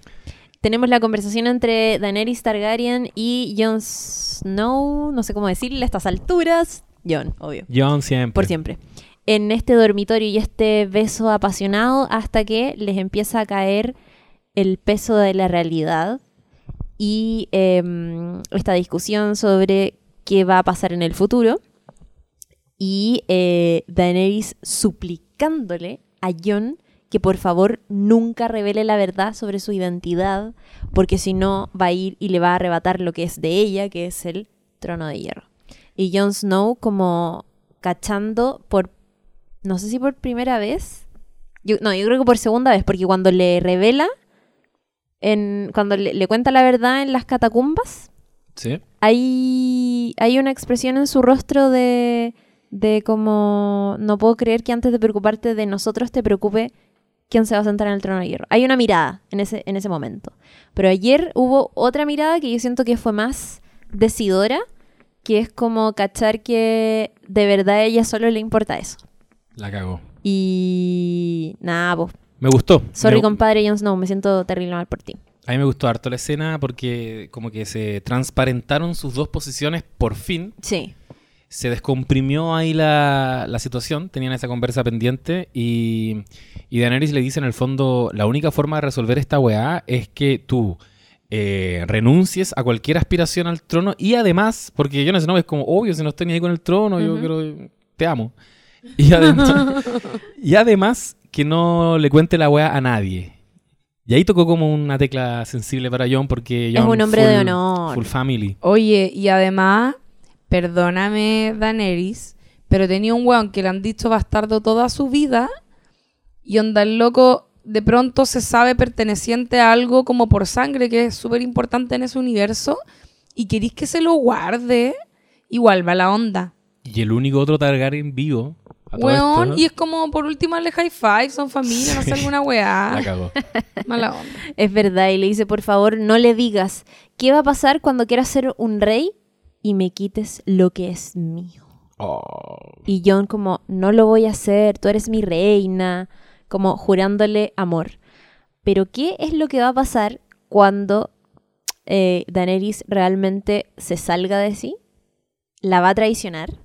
Tenemos la conversación entre Daenerys Targaryen y Jon Snow, no sé cómo decirle a estas alturas. Jon, obvio. Jon siempre. Por siempre. En este dormitorio y este beso apasionado hasta que les empieza a caer el peso de la realidad y em, esta discusión sobre qué va a pasar en el futuro. Y eh, Daenerys suplicándole a Jon que por favor nunca revele la verdad sobre su identidad, porque si no va a ir y le va a arrebatar lo que es de ella, que es el trono de hierro. Y Jon Snow como cachando por, no sé si por primera vez, yo, no, yo creo que por segunda vez, porque cuando le revela, en, cuando le, le cuenta la verdad en las catacumbas, Sí. hay, hay una expresión en su rostro de, de como, no puedo creer que antes de preocuparte de nosotros te preocupe quién se va a sentar en el trono de hierro. Hay una mirada en ese, en ese momento. Pero ayer hubo otra mirada que yo siento que fue más decidora, que es como cachar que de verdad a ella solo le importa eso. La cagó. Y nada, pues, Me gustó. sorry Me- compadre Jon Snow, me siento terrible mal por ti. A mí me gustó harto la escena porque como que se transparentaron sus dos posiciones por fin. Sí, Se descomprimió ahí la, la situación, tenían esa conversa pendiente y, y Daenerys le dice en el fondo, la única forma de resolver esta weá es que tú eh, renuncies a cualquier aspiración al trono y además, porque yo no sé, no, es como, obvio, si no estoy ni ahí con el trono, yo quiero, te amo. [LAUGHS] Y además, [LAUGHS] y además que no le cuente la weá a nadie. Y ahí tocó como una tecla sensible para John porque Es Jon un hombre de honor. Full family. Oye, y además, perdóname, Daenerys, pero tenía un weón que le han dicho bastardo toda su vida y onda el loco de pronto se sabe perteneciente a algo como por sangre, que es súper importante en ese universo, y querís que se lo guarde, igual va la onda. Y el único otro Targaryen vivo. A todo Weón, esto, y es como por último le high five, son familia, no sé, alguna [LAUGHS] La weá. cagó. Mala onda. Es verdad, y le dice, por favor, no le digas qué va a pasar cuando quieras ser un rey y me quites lo que es mío. Oh. Y John como, no lo voy a hacer, tú eres mi reina, como jurándole amor. Pero ¿qué es lo que va a pasar cuando eh, Daenerys realmente se salga de sí? ¿La va a traicionar?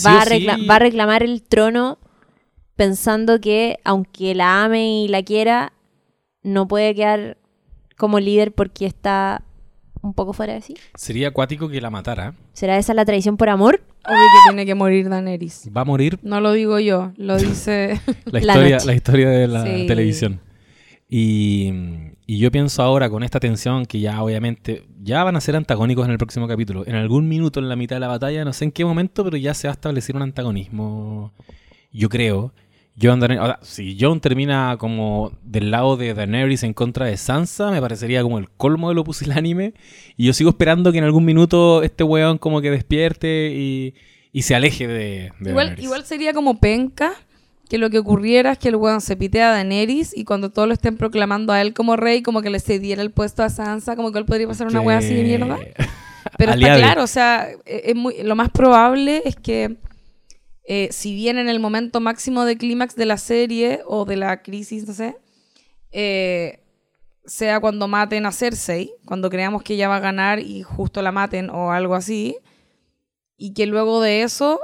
Sí va, a sí, va a reclamar el trono pensando que aunque la ame y la quiera, no puede quedar como líder porque está un poco fuera de sí. Sería acuático que la matara. ¿Será esa la traición por amor? Obvio que tiene que morir Daenerys. Va a morir No lo digo yo, lo [LAUGHS] dice... la historia, la historia de la Sí. televisión. Y, y yo pienso ahora con esta tensión que ya obviamente ya van a ser antagónicos en el próximo capítulo. En algún minuto en la mitad de la batalla, no sé en qué momento, pero ya se va a establecer un antagonismo. Yo creo. Ahora, si Jon termina como del lado de Daenerys en contra de Sansa, me parecería como el colmo de lo pusilánime. Y yo sigo esperando que en algún minuto este weón como que despierte y, y se aleje de, de Igual, Daenerys. igual sería como penca que lo que ocurriera es que el weón se pitea a Daenerys y cuando todos lo estén proclamando a él como rey, como que le cediera el puesto a Sansa, como que él podría pasar una wea así de mierda. [LAUGHS] Pero está claro, o sea, e- es muy, lo más probable es que eh, si bien en el momento máximo de clímax de la serie o de la crisis, no sé, eh, sea cuando maten a Cersei, cuando creamos que ella va a ganar y justo la maten o algo así, y que luego de eso,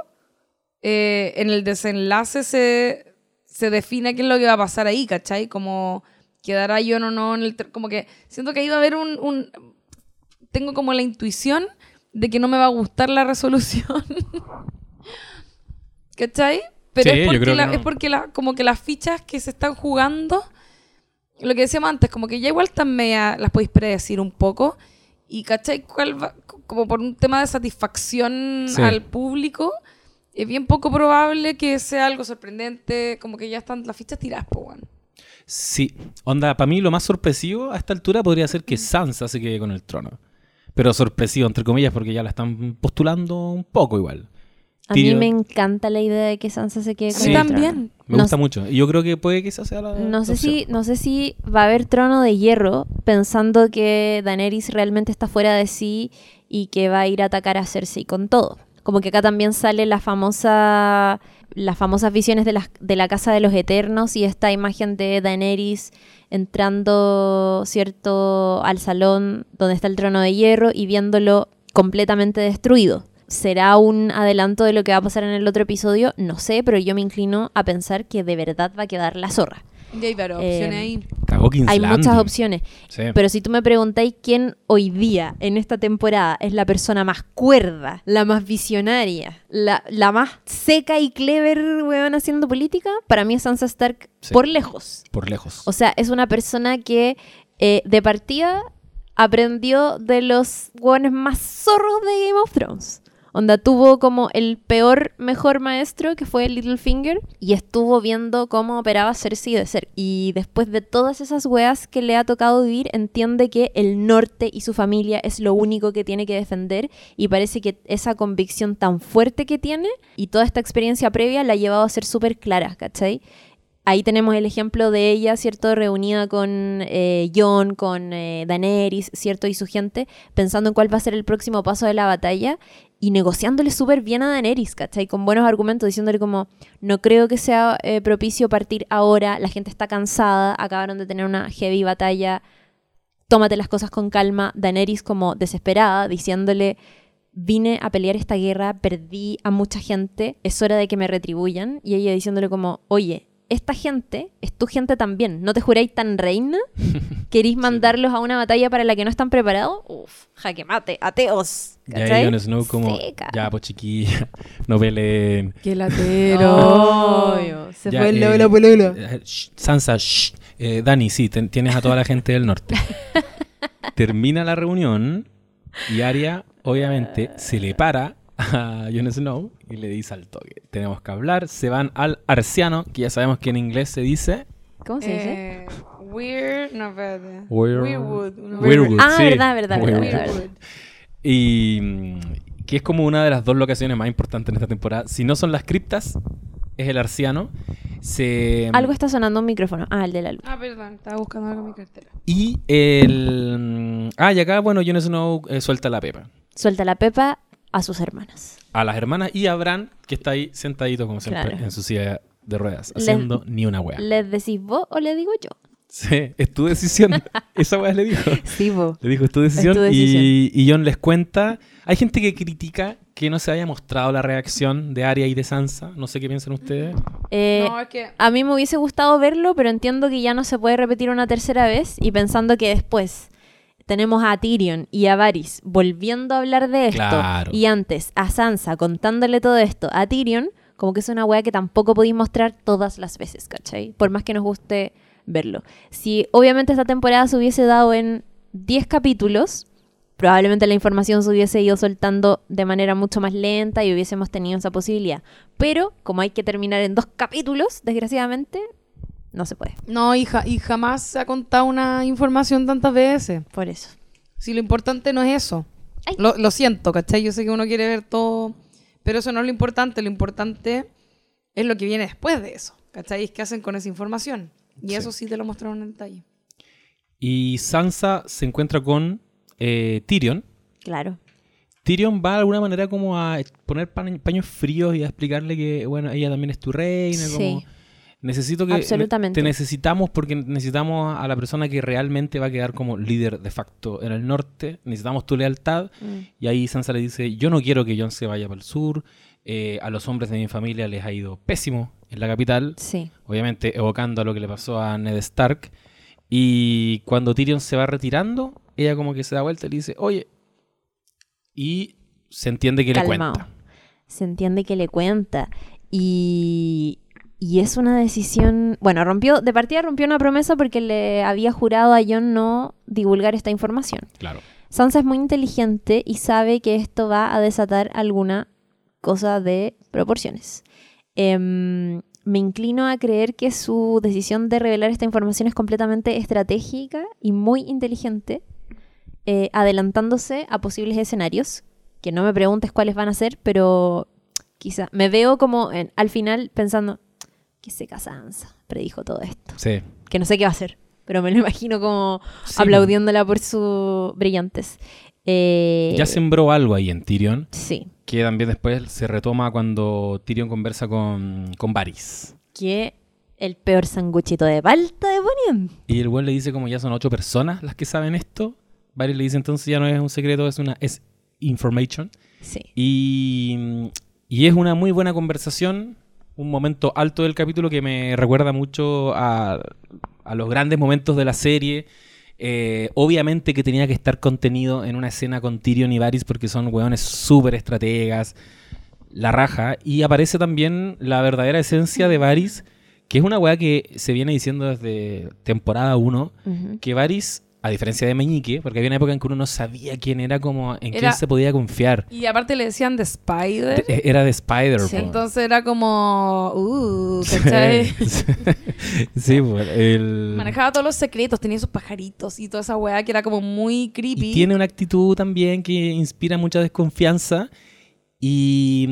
eh, en el desenlace se, se define qué es lo que va a pasar ahí, ¿cachai? Como quedará yo o no en el... Como que siento que ahí va a haber un- un tengo como la intuición de que no me va a gustar la resolución. [LAUGHS] ¿Cachai? Pero Sí, es porque, la- no. es porque la- como que las fichas que se están jugando, lo que decíamos antes, como que ya igual media, las podéis predecir un poco. Y ¿cachai? ¿Cuál va- como por un tema de satisfacción Sí. al público, es bien poco probable que sea algo sorprendente, como que ya están las fichas tiradas, po, weón. Sí, onda, para mí lo más sorpresivo a esta altura podría ser que Sansa se quede con el trono. Pero sorpresivo, entre comillas, porque ya la están postulando un poco igual. A mí me encanta la idea de que Sansa se quede con Sí. el trono. también. Me No gusta sé- mucho. Y yo creo que puede que esa sea la. No la sé, opción. si, no sé si va a haber trono de hierro pensando que Daenerys realmente está fuera de sí y que va a ir a atacar a Cersei con todo. Como que acá también sale la famosa las famosas visiones de la, de la Casa de los Eternos y esta imagen de Daenerys entrando, ¿cierto?, al salón donde está el trono de hierro y viéndolo completamente destruido. ¿Será un adelanto de lo que va a pasar en el otro episodio? No sé, pero yo me inclino a pensar que de verdad va a quedar la zorra. Y hay varias Eh, opciones ahí. Hay muchas opciones. Sí. Pero si tú me preguntáis quién hoy día, en esta temporada, es la persona más cuerda, la más visionaria, la, la más seca y clever, weón, haciendo política, para mí es Sansa Stark Sí. por lejos. Por lejos. O sea, es una persona que eh, de partida aprendió de los weones más zorros de Game of Thrones. Onda tuvo como el peor, mejor maestro que fue Littlefinger y estuvo viendo cómo operaba Cersei de ser. Y después de todas esas weas que le ha tocado vivir, entiende que el norte y su familia es lo único que tiene que defender y parece que esa convicción tan fuerte que tiene y toda esta experiencia previa la ha llevado a ser súper clara, ¿cachai? Ahí tenemos el ejemplo de ella, ¿cierto? Reunida con eh, Jon, con eh, Daenerys, ¿cierto? Y su gente, pensando en cuál va a ser el próximo paso de la batalla y negociándole súper bien a Daenerys, ¿cachai? Con buenos argumentos, diciéndole como, no creo que sea eh, propicio partir ahora, la gente está cansada, acabaron de tener una heavy batalla, tómate las cosas con calma. Daenerys como desesperada, diciéndole, vine a pelear esta guerra, perdí a mucha gente, es hora de que me retribuyan. Y ella diciéndole como, oye, esta gente es tu gente también, ¿no te juráis tan reina? [LAUGHS] ¿Queréis mandarlos a una batalla para la que no están preparados? Uf, jaque mate, ateos. Y ahí ¿cachai? Jon Snow como, Seca. ya, pues chiquilla, [LAUGHS] no peleen. Qué latero. [LAUGHS] Se Ya, fue el eh, polola. eh, shh, Sansa, shh. Eh, Dani, sí, ten- tienes a toda la gente del norte. Termina la reunión y Arya, obviamente, se le para a Jon Snow y le dice al toque, tenemos que hablar, se van al arciano, que ya sabemos que en inglés se dice ¿Cómo se dice? Eh, weird, no, espérate. Weir- Weirwood. Weirwood, Ah, sí. verdad, verdad, verdad, Weirwood. verdad, Weirwood. Y mm, que es como una de las dos locaciones más importantes en esta temporada. Si no son las criptas, es el arciano. Se, Algo está sonando un micrófono. Ah, el de la luz. Ah, perdón, estaba buscando algo en mi cartera. Y el... mm, Ah, y acá, bueno, Jon Snow eh, suelta la pepa. Suelta la pepa a sus hermanas. A las hermanas y a Bran, que está ahí sentadito, como siempre, Claro. en su silla de ruedas, haciendo ni una wea. ¿Les decís vos o le digo yo? Sí, es tu decisión. [LAUGHS] Esa wea le dijo. Sí, vos. Le dijo, es tu decisión. tu decisión. Y, y John les cuenta. Hay gente que critica que no se haya mostrado la reacción de Arya y de Sansa. No sé qué piensan ustedes. Eh, no, es que. A mí me hubiese gustado verlo, pero entiendo que ya no se puede repetir una tercera vez y pensando que después tenemos a Tyrion y a Varys volviendo a hablar de esto Claro. y antes a Sansa contándole todo esto a Tyrion, como que es una wea que tampoco podéis mostrar todas las veces, ¿cachai? Por más que nos guste verlo. Si obviamente esta temporada se hubiese dado en 10 capítulos, probablemente la información se hubiese ido soltando de manera mucho más lenta y hubiésemos tenido esa posibilidad. Pero como hay que terminar en dos capítulos, desgraciadamente, no se puede. No, hija, y jamás se ha contado una información tantas veces. Por eso. Si lo importante no es eso. Lo, lo siento, ¿cachai? Yo sé que uno quiere ver todo, pero eso no es lo importante. Lo importante es lo que viene después de eso, ¿cachai? Es qué hacen con esa información. Y Sí. eso sí te lo mostraron en detalle. Y Sansa se encuentra con eh, Tyrion. Claro. Tyrion va de alguna manera como a poner pa- paños fríos y a explicarle que, bueno, ella también es tu reina. Sí. Como, necesito que Absolutamente. te necesitamos porque necesitamos a la persona que realmente va a quedar como líder de facto en el norte. Necesitamos tu lealtad. Mm. Y ahí Sansa le dice, yo no quiero que Jon se vaya para el sur. eh, a los hombres de mi familia les ha ido pésimo en la capital. Sí. Obviamente evocando a lo que le pasó a Ned Stark. Y cuando Tyrion se va retirando, ella como que se da vuelta y le dice, oye. Y se entiende que Calmao. le cuenta. Se entiende que le cuenta. Y, y es una decisión. Bueno, rompió. De partida rompió una promesa porque le había jurado a Jon no divulgar esta información. Claro. Sansa es muy inteligente y sabe que esto va a desatar alguna cosa de proporciones. Em, me inclino a creer que su decisión de revelar esta información es completamente estratégica y muy inteligente, eh, adelantándose a posibles escenarios, que no me preguntes cuáles van a ser, pero quizá me veo como en- al final pensando, que seca Sansa, predijo todo esto, Sí. que no sé qué va a hacer, pero me lo imagino como Sí, aplaudiéndola por sus brillantes. Eh, Ya sembró algo ahí en Tyrion, Sí, que también después se retoma cuando Tyrion conversa con, con Varys. que el peor sanguchito de palta de ponían. Y el güey le dice como ya son ocho personas las que saben esto. Varys le dice entonces ya no es un secreto, es una es information. Sí. Y, y es una muy buena conversación, un momento alto del capítulo que me recuerda mucho a, a los grandes momentos de la serie. Eh, obviamente que tenía que estar contenido en una escena con Tyrion y Varys porque son hueones súper estrategas, la raja. Y aparece también la verdadera esencia de Varys, que es una weá que se viene diciendo desde temporada 1, Ujú. que Varys, a diferencia de Meñique, porque había una época en que uno no sabía quién era, como en Era- quién se podía confiar. Y aparte le decían de Spider. De- Era de Spider, Sí. Entonces era como. Uh, ¿cachai? [LAUGHS] Sí, sí, el- Manejaba todos los secretos, tenía esos pajaritos y toda esa weá que era como muy creepy. Y tiene una actitud también que inspira mucha desconfianza. Y,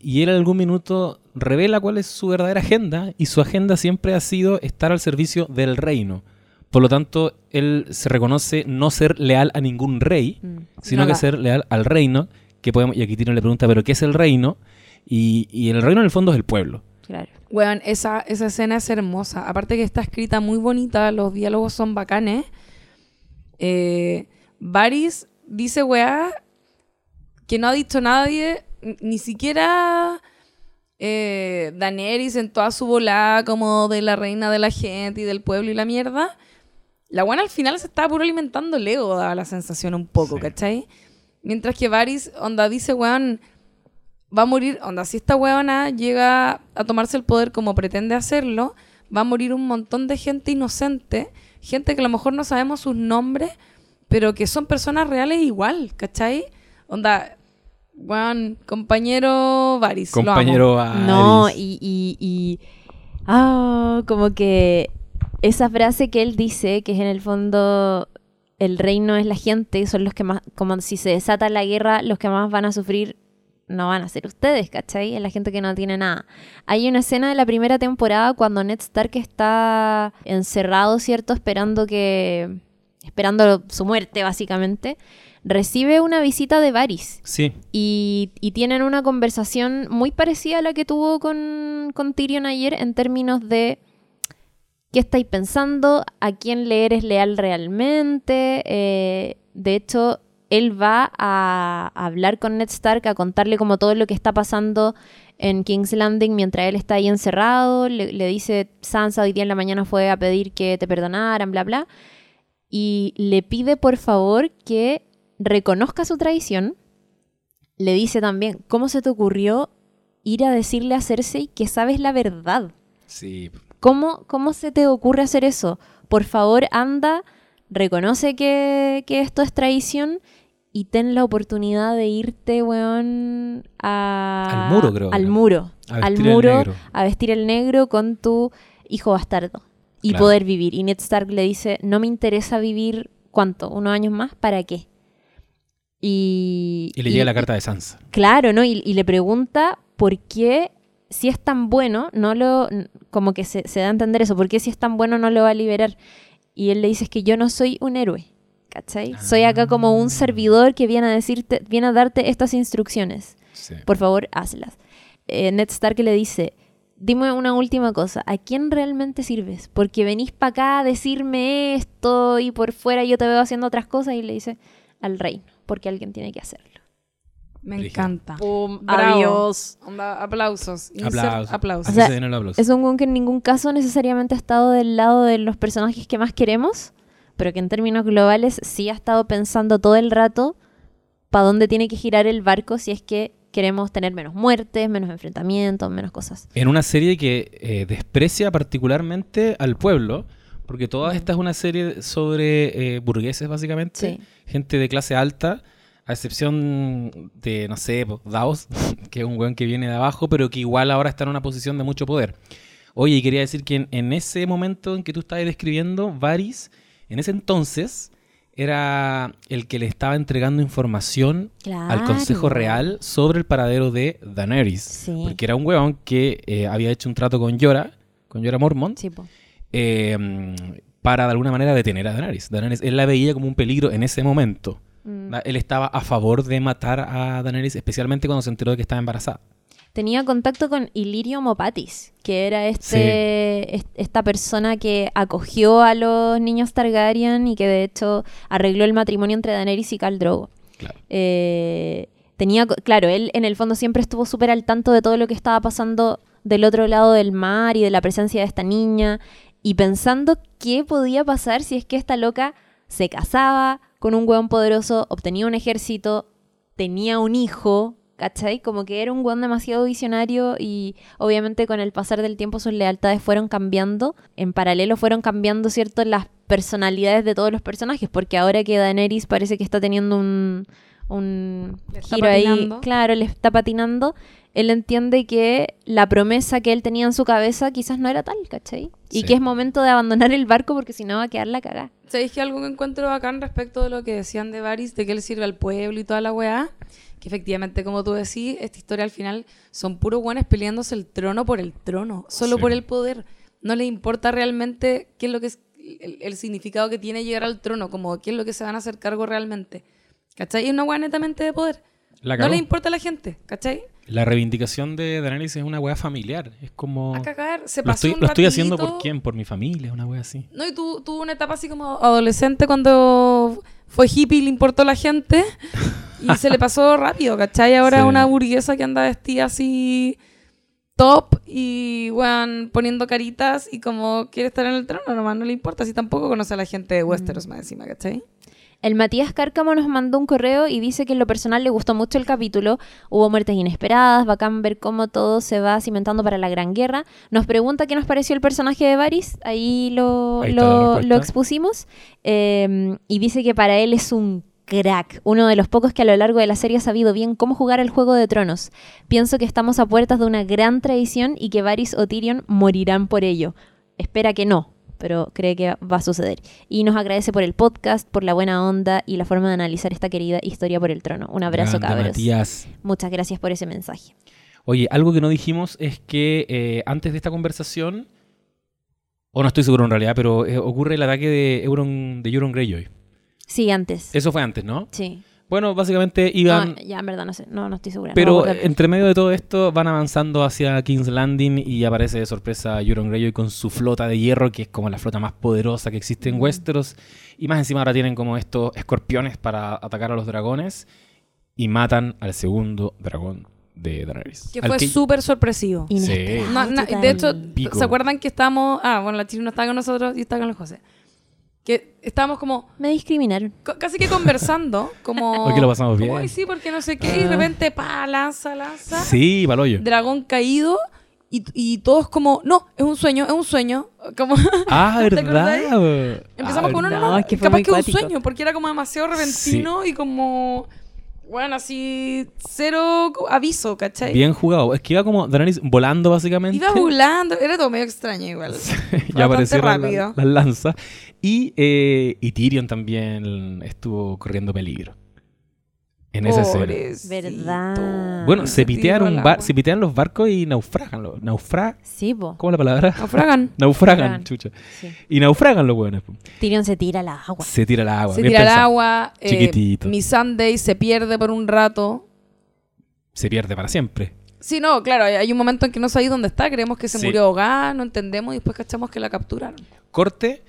y él en algún minuto revela cuál es su verdadera agenda. Y su agenda siempre ha sido estar al servicio del reino. Por lo tanto, él se reconoce no ser leal a ningún rey, Mm. sino Nada. que ser leal al reino. Que podemos, y aquí Tino le pregunta, ¿pero qué es el reino? Y, y el reino en el fondo es el pueblo. Claro. Weón, esa, esa escena es hermosa. Aparte que está escrita muy bonita, los diálogos son bacanes. Eh, Varys dice, weá, que no ha dicho nadie, ni siquiera eh, Daenerys en toda su volada como de la reina de la gente y del pueblo y la mierda. La buena al final se estaba puro alimentando el ego, daba la sensación un poco, Sí. ¿cachai? Mientras que Varys, onda, dice, weón, va a morir, onda, si esta weona llega a tomarse el poder como pretende hacerlo, va a morir un montón de gente inocente, gente que a lo mejor no sabemos sus nombres, pero que son personas reales igual, ¿cachai? Onda, Juan, compañero Varys. Compañero No, Varys. y, y, y- ah, como que esa frase que él dice, que es en el fondo el reino es la gente, son los que más, como si se desata la guerra, los que más van a sufrir no van a ser ustedes, ¿cachai? Es la gente que no tiene nada. Hay una escena de la primera temporada cuando Ned Stark está encerrado, ¿cierto? Esperando que... esperando su muerte, básicamente. Recibe una visita de Varys. Sí, Y, y tienen una conversación muy parecida a la que tuvo con, con Tyrion ayer en términos de qué estáis pensando, a quién le eres leal realmente. Eh, de hecho, él va a, hablar con Ned Stark, a contarle como todo lo que está pasando en King's Landing mientras él está ahí encerrado. Le, le dice, Sansa hoy día en la mañana fue a pedir que te perdonaran, bla, bla. Y le pide por favor que reconozca su traición le dice también, ¿cómo se te ocurrió ir a decirle a Cersei que sabes la verdad? sí. ¿Cómo, cómo se te ocurre hacer eso? Por favor, anda, reconoce que, que esto es traición y ten la oportunidad de irte, weón, a... Al muro, creo Al muro. A al muro, negro. a vestir el negro con tu hijo bastardo. Y Claro. poder vivir. Y Ned Stark le dice, no me interesa vivir, ¿cuánto? ¿Unos años más? ¿Para qué? Y, Y le llega la carta de Sansa. Claro, ¿no? Y, y le pregunta por qué, si es tan bueno, no lo. Como que se, se da a entender eso, ¿por qué si es tan bueno no lo va a liberar? Y él le dice: Es que yo no soy un héroe, ¿cachai? Soy acá como Ah. un servidor que viene a decirte, viene a darte estas instrucciones. Sí. Por favor, hazlas. Eh, Ned Stark le dice: Dime una última cosa, ¿a quién realmente sirves? Porque venís para acá a decirme esto y por fuera yo te veo haciendo otras cosas y le dice al reino, porque alguien tiene que hacerlo. Me encanta. Pum, Bravo. adiós. Onda, aplausos. Insert Aplausos. aplausos. Así O sea, se den el aplauso. Es un weón que en ningún caso necesariamente ha estado del lado de los personajes que más queremos, pero que en términos globales sí ha estado pensando todo el rato para dónde tiene que girar el barco si es que queremos tener menos muertes, menos enfrentamientos, menos cosas. En una serie que eh, desprecia particularmente al pueblo, porque toda esta es una serie sobre eh, burgueses, básicamente. Sí. Gente de clase alta, a excepción de, no sé, po, Davos, [LAUGHS] que es un weón que viene de abajo, pero que igual ahora está en una posición de mucho poder. Oye, y quería decir que en, en ese momento en que tú estabas describiendo, Varys, en ese entonces, era el que le estaba entregando información al Consejo. Real sobre el paradero de Daenerys. Sí. Porque era un huevón que eh, había hecho un trato con Yora, con Yora Mormont, Sí, eh, para de alguna manera detener a Daenerys. Daenerys. Él la veía como un peligro en ese momento. Mm. Él estaba a favor de matar a Daenerys, especialmente cuando se enteró de que estaba embarazada. Tenía contacto con Illyrio Mopatis, que era este, est- esta persona que acogió a los niños Targaryen y que de hecho arregló el matrimonio entre Daenerys y Khal Drogo. Claro. Eh, tenía, claro, él en el fondo siempre estuvo súper al tanto de todo lo que estaba pasando del otro lado del mar y de la presencia de esta niña y pensando qué podía pasar si es que esta loca se casaba con un hueón poderoso, obtenía un ejército, tenía un hijo, ¿cachai? Como que era un hueón demasiado visionario y obviamente con el pasar del tiempo sus lealtades fueron cambiando. En paralelo fueron cambiando, ¿cierto? Las personalidades de todos los personajes, porque ahora que Daenerys parece que está teniendo un, un giro ahí, claro, le está patinando, él entiende que la promesa que él tenía en su cabeza quizás no era tal, ¿cachai? Y Sí. que es momento de abandonar el barco porque si no va a quedar la cagada. ¿Sabéis que algo que encuentro bacán respecto de lo que decían de Varys, de que él sirve al pueblo y toda la weá? Que efectivamente, como tú decís, esta historia al final son puros guanes peleándose el trono por el trono, solo Sí. por el poder. No les importa realmente qué es lo que es el, el significado que tiene llegar al trono, como qué es lo que se van a hacer cargo realmente. ¿Cachai? Es una weá netamente de poder. La, No le importa a la gente, ¿cachai? La reivindicación de Daenerys es una wea familiar. Es como... A cagar, se Lo pasó estoy, un lo estoy haciendo por quién? Por mi familia, una wea así. No, y tu- tuvo una etapa así como adolescente cuando fue hippie y le importó a la gente. Y se le [LAUGHS] pasó rápido, ¿cachai? Ahora Sí. una burguesa que anda vestida así top y, weón, poniendo caritas y como quiere estar en el trono, nomás no le importa. Si tampoco conoce a la gente de Westeros más encima, ¿cachai? El Matías Cárcamo nos mandó un correo y dice que en lo personal le gustó mucho el capítulo. Hubo muertes inesperadas, bacán ver cómo todo se va cimentando para la gran guerra. Nos pregunta qué nos pareció el personaje de Varys. Ahí lo, Ahí lo, expusimos. Eh, y dice que para él es un crack, uno de los pocos que a lo largo de la serie ha sabido bien cómo jugar el Juego de Tronos. Pienso que estamos a puertas de una gran tradición y que Varys o Tyrion morirán por ello. Espera que no, pero cree que va a suceder. Y nos agradece por el podcast, por la buena onda y la forma de analizar esta querida historia por el trono. Un abrazo, Grande, cabros. Matías. Muchas gracias por ese mensaje. Oye, algo que no dijimos es que eh, antes de esta conversación, o no estoy seguro en realidad, pero eh, ocurre el ataque de Euron, de Euron Greyjoy. Sí, antes. Eso fue antes, ¿no? Sí. Bueno, básicamente iban... No, ya, en verdad, no sé. No, no estoy segura. Pero entre medio de todo esto van avanzando hacia King's Landing y aparece de sorpresa Euron Greyjoy con su flota de hierro, que es como la flota más poderosa que existe en Westeros. Y más encima ahora tienen como estos escorpiones para atacar a los dragones y matan al segundo dragón de Daenerys. Que fue súper sorpresivo. Inesperado, No, no, total. de hecho, Pico. ¿se acuerdan que estábamos... Ah, bueno, la Chile no estaba con nosotros y estaba con el José. Que estábamos como Me discriminaron. casi que conversando, [LAUGHS] como... Hoy que lo pasamos bien. Como, "Ay, sí, porque no sé qué, y de repente, pa, lanza, lanza. Sí, Baloyo. Dragón caído y, y todos como, no, es un sueño, es un sueño. [LAUGHS] Como... Ah, ¿Te ¿verdad? Empezamos Ah, con, no, no, no, no, es que fue capaz muy que un cuático. sueño, porque era como demasiado repentino y como, bueno, así, cero aviso, ¿cachai? Bien jugado. Es que iba como Daenerys volando básicamente. Iba volando, era todo medio extraño igual. [LAUGHS] Ya bastante aparecieron rápido. la- las lanzas. Y, eh, y Tyrion también estuvo corriendo peligro. En esa escena. Verdad. Bueno, se pitean, bar- se pitean los barcos y naufragan. Los, naufra Sí, po. ¿Cómo es la palabra? Naufragan. [LAUGHS] Naufragan, Naufragan. chucha. Sí. Y naufragan los hueones. Tyrion se tira al agua. Se tira al agua. Se tira al agua. eh, Chiquitito. mi Sunday se pierde por un rato. Se pierde para siempre. Sí, no, claro, hay- hay un momento en que no sabéis dónde está, creemos que se Sí. murió ahogada, no entendemos y después cachamos que la capturaron. Corte.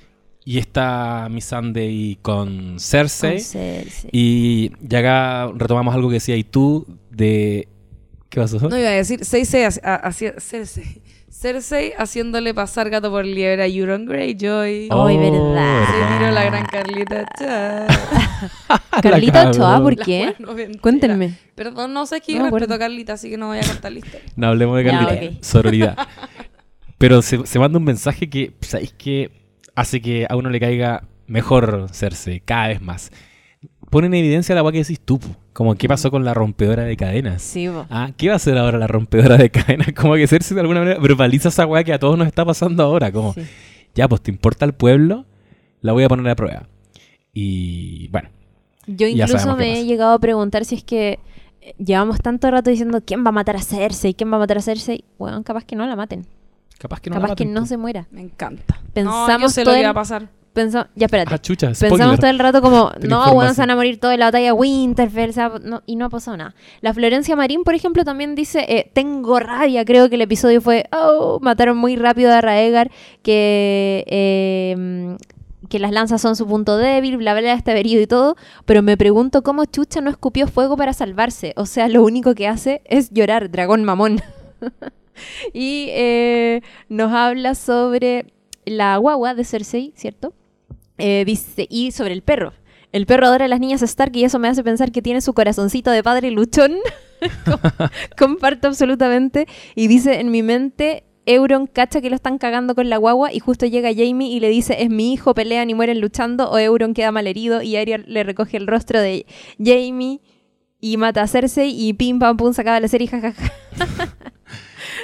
Y está Miss Sunday con Cersei. Con Cersei. Y ya acá retomamos algo que decía y tú de... ¿Qué pasó? No iba a decir, Cersei, Cersei, Cersei haciéndole pasar gato por liebre a Euron Greyjoy. Oh, Ay, verdad. Se tiró la gran Carlita. Chao. [LAUGHS] Carlita Ochoa. ¿por qué? Cuéntenme. Perdón, no sé, es que No respeto a Carlita, así que no voy a contar la historia. No hablemos de Ya, Carlita. Sororidad. Pero se, se manda un mensaje que, ¿sabéis que Hace que a uno le caiga mejor Cersei, cada vez más. Pone en evidencia la agua que decís tú, como qué pasó con la rompedora de cadenas. Sí, po. Ah, ¿qué va a hacer ahora la rompedora de cadenas? [LAUGHS] Como que Cersei de alguna manera verbaliza esa weá que a todos nos está pasando ahora. Como, Sí. ya, pues te importa el pueblo, la voy a poner a prueba. Y bueno, Yo incluso me he llegado a preguntar si es que eh, llevamos tanto rato diciendo quién va a matar a Cersei, quién va a matar a Cersei. Bueno, capaz que no la maten. Capaz que no la capaz que no se muera. Me encanta. no, yo Pensamos sé lo todo que va a pasar. Ya, espérate. Ah, chucha, Pensamos todo el rato como, no, weón, se van a morir todos en la batalla Winterfell, o sea, no- y no ha pasado nada. La Florencia Marín, por ejemplo, también dice, eh, tengo rabia, creo que el episodio fue, oh, mataron muy rápido a Raegar, que, eh, que las lanzas son su punto débil, bla, bla, bla, está herido y todo, pero me pregunto cómo Chucha no escupió fuego para salvarse. O sea, lo único que hace es llorar, dragón mamón. [LAUGHS] [LAUGHS] y eh, nos habla sobre la guagua de Cersei, ¿cierto? Eh, dice, y sobre el perro. El perro adora a las niñas Stark y eso me hace pensar que tiene su corazoncito de padre luchón. [LAUGHS] Com- [LAUGHS] Comparto absolutamente. Y dice, en mi mente, Euron cacha que lo están cagando con la guagua y justo llega Jamie y le dice, es mi hijo, pelean y mueren luchando. O Euron queda malherido y Arya le recoge el rostro de Jamie y mata a Cersei y pim pam pum se acaba la serie jajaja.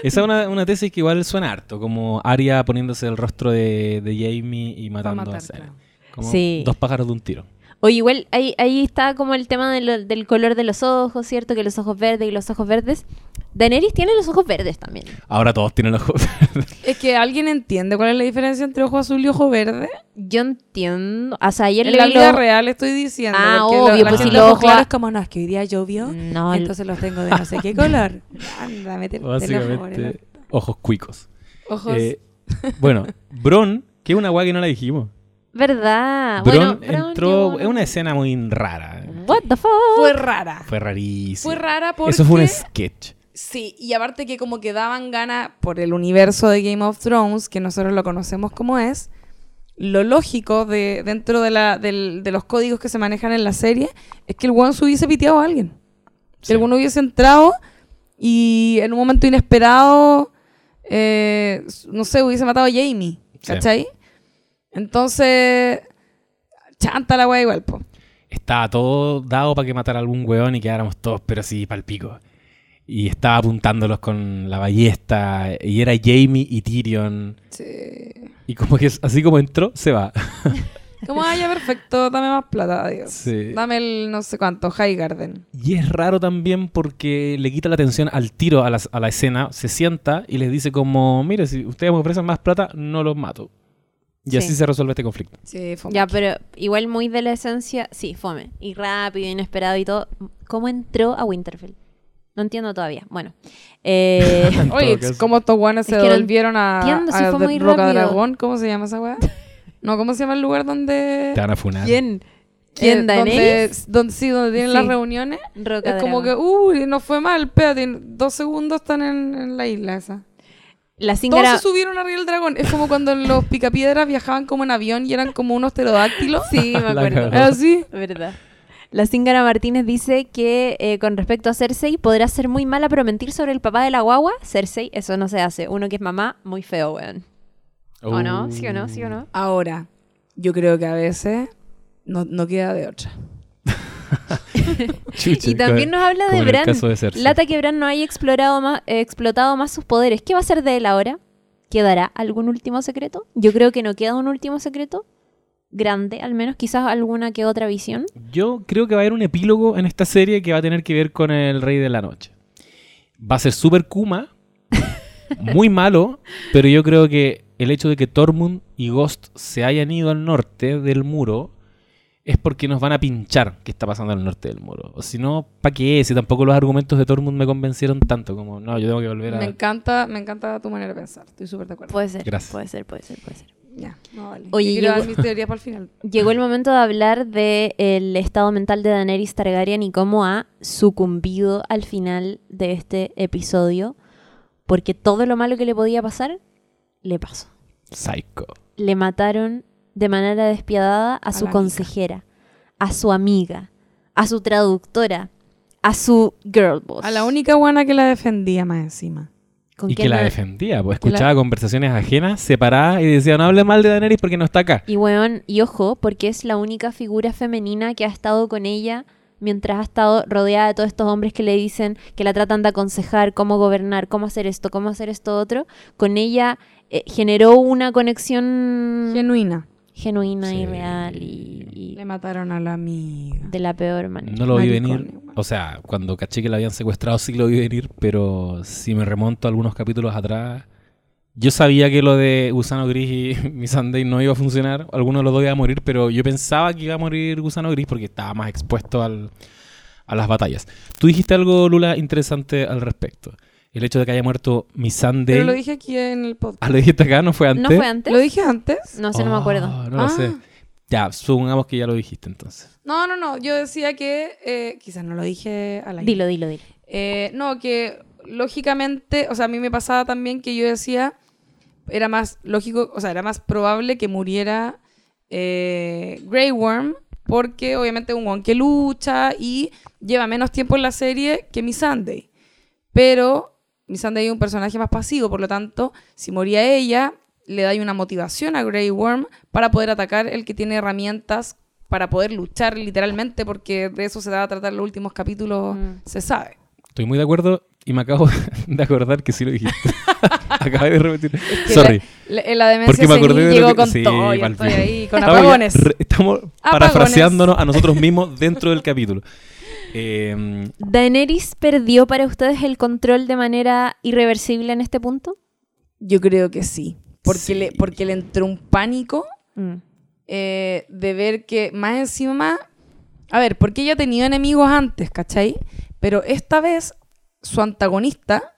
Esa es una, una tesis que igual suena harto, como Arya poniéndose el rostro de, de Jamie y matando a claro. Como Sí. dos pájaros de un tiro. O igual ahí, ahí está como el tema de lo- del color de los ojos, ¿cierto? Que los ojos verdes y los ojos verdes. Daenerys tiene los ojos verdes también. Ahora todos tienen los ojos verdes. [LAUGHS] Es que alguien entiende cuál es la diferencia entre ojo azul y ojo verde. Yo entiendo. O sea, ayer En la vida lo- real estoy diciendo. Ah, obvio, la pues si los ojos ojos claros como, no, es que hoy día llovió. No, el- entonces los tengo de no sé qué [LAUGHS] color. Anda, métete Básicamente, ojos cuicos. Ojos. Eh, bueno, Bron, que es una weá que no la dijimos. ¿Verdad? Bron bueno, entró. yo- Es una escena muy rara. What the fuck? fue rara. Fue rarísimo. Fue rara porque... Eso fue un sketch. Sí, y aparte que como que daban gana por el universo de Game of Thrones, que nosotros lo conocemos como es, lo lógico de, dentro de, la, del- de los códigos que se manejan en la serie es que el one se hubiese piteado a alguien. Sí. Que el one hubiese entrado y en un momento inesperado, eh, no sé, hubiese matado a Jamie. Sí. Entonces, chanta la wea igual, po. Es estaba todo dado para que matara a algún weón y quedáramos todos, pero sí, pal pico. Y estaba apuntándolos con la ballesta, y era Jamie y Tyrion. Sí. Y como que así como entró, se va. [LAUGHS] Como, ah, ya perfecto, dame más plata, adiós. Sí. Dame el no sé cuánto, High Garden. Y es raro también porque le quita la atención al tiro a la, a la escena, se sienta y les dice como, mire, si ustedes me ofrecen más plata, no los mato. Y Sí. así se resuelve este conflicto. Sí, fue Ya, pero igual muy de la esencia, sí, fome. Y rápido, inesperado y todo. ¿Cómo entró a Winterfell? No entiendo todavía. Bueno. Eh, [LAUGHS] Oye, caso. como estos guanes se Es que no volvieron a, entiendo si a fue muy Roca rápido. Dragón. ¿Cómo se llama esa weá? No, ¿cómo se llama el lugar donde... Te van a funar. ¿Quién? eh, ¿Quién, donde, Daenerys? donde, sí, donde tienen Sí. las reuniones. Roca es como que, uy, no fue mal, espérate, dos segundos están en, en la isla esa. La Todos se subieron arriba del dragón. Es como cuando los [LAUGHS] picapiedras viajaban como en avión y eran como unos pterodáctilos. Sí, me [LAUGHS] acuerdo. Así. Verdad. La Zingara Martínez dice que eh, con respecto a Cersei podrá ser muy mala pero mentir sobre el papá de la guagua. Cersei, eso no se hace. Uno que es mamá, muy feo, weón. ¿O no? ¿Sí o no? ¿Sí o no? Ahora, yo creo que a veces no, no queda de otra. [LAUGHS] Chucha, Y también nos habla de Bran. de. Lata que Bran no haya explorado más, eh, explotado más sus poderes. ¿Qué va a hacer de él ahora? ¿Quedará algún último secreto? Yo creo que no queda un último secreto. Grande, al menos, quizás alguna que otra visión. Yo creo que va a haber un epílogo en esta serie que va a tener que ver con el Rey de la Noche. Va a ser súper Kuma, [LAUGHS] muy malo, pero yo creo que el hecho de que Tormund y Ghost se hayan ido al norte del muro es porque nos van a pinchar qué está pasando al norte del muro. O si no, ¿para qué? Si tampoco los argumentos de Tormund me convencieron tanto como, no, yo tengo que volver a... Me encanta, me encanta tu manera de pensar. Estoy súper de acuerdo. Puede ser. Gracias. Puede ser, puede ser, puede ser. Ya, no vale. Oye, llegó- dar mis teorías para el final. [LAUGHS] Llegó el momento de hablar del estado mental de Daenerys Targaryen y cómo ha sucumbido al final de este episodio. Porque todo lo malo que le podía pasar, le pasó. Psycho. Le mataron de manera despiadada a, A su consejera, a su amiga, a su traductora, a su girl boss. A la única buena que la defendía más encima. ¿Con Y que la defendía, pues la- escuchaba conversaciones ajenas, separadas y decía, no hable mal de Daenerys porque no está acá. Y weón, y ojo, porque es la única figura femenina que ha estado con ella mientras ha estado rodeada de todos estos hombres que le dicen, que la tratan de aconsejar cómo gobernar, cómo hacer esto, cómo hacer esto otro. Con ella eh, generó una conexión Genuina. Genuina y Sí. real y, y Le mataron a la amiga. de la peor manera. No lo vi venir. O sea, cuando caché que la habían secuestrado sí lo vi venir, pero si me remonto a algunos capítulos atrás, yo sabía que lo de Gusano Gris y [LAUGHS] mi Sunday no iba a funcionar. Alguno de los dos iba a morir, pero yo pensaba que iba a morir Gusano Gris porque estaba más expuesto al- a las batallas. Tú dijiste algo, Lula, interesante al respecto. El hecho de que haya muerto mi Sunday. Pero lo dije aquí en el podcast. Ah, lo dijiste acá, ¿no fue antes? ¿No fue antes? ¿Lo dije antes? No sé, no me acuerdo. Oh, No lo Ah. sé. Ya, supongamos que ya lo dijiste entonces. No, no, no. Yo decía que. eh, quizás no lo dije al aire. Dilo, dilo, dilo. Eh, no, que lógicamente. O sea, a mí me pasaba también que yo decía. Era más lógico. O sea, era más probable que muriera eh, Grey Worm. Porque obviamente es un one que lucha y lleva menos tiempo en la serie que mi Sunday. Pero mi Sunday es un personaje más pasivo, por lo tanto, si moría ella, le da una motivación a Grey Worm para poder atacar el que tiene herramientas para poder luchar literalmente, porque de eso se da a tratar los últimos capítulos, Mm. se sabe. Estoy muy de acuerdo y me acabo [LAUGHS] de acordar que sí lo dijiste. [LAUGHS] Acabé de repetir. Que Sorry. La, la- la demencia Porque me de lo llegó que- con sí, todo, yo estoy ahí con Estamos, ya apagones. re- estamos Apagones. parafraseándonos a nosotros mismos dentro del capítulo. Eh, ¿Daenerys perdió para ustedes el control de manera irreversible en este punto? Yo creo que sí, porque, Sí. Le, porque le entró un pánico Mm. eh, de ver que más encima... A ver, porque ella ha tenido enemigos antes, ¿cachai? Pero esta vez su antagonista,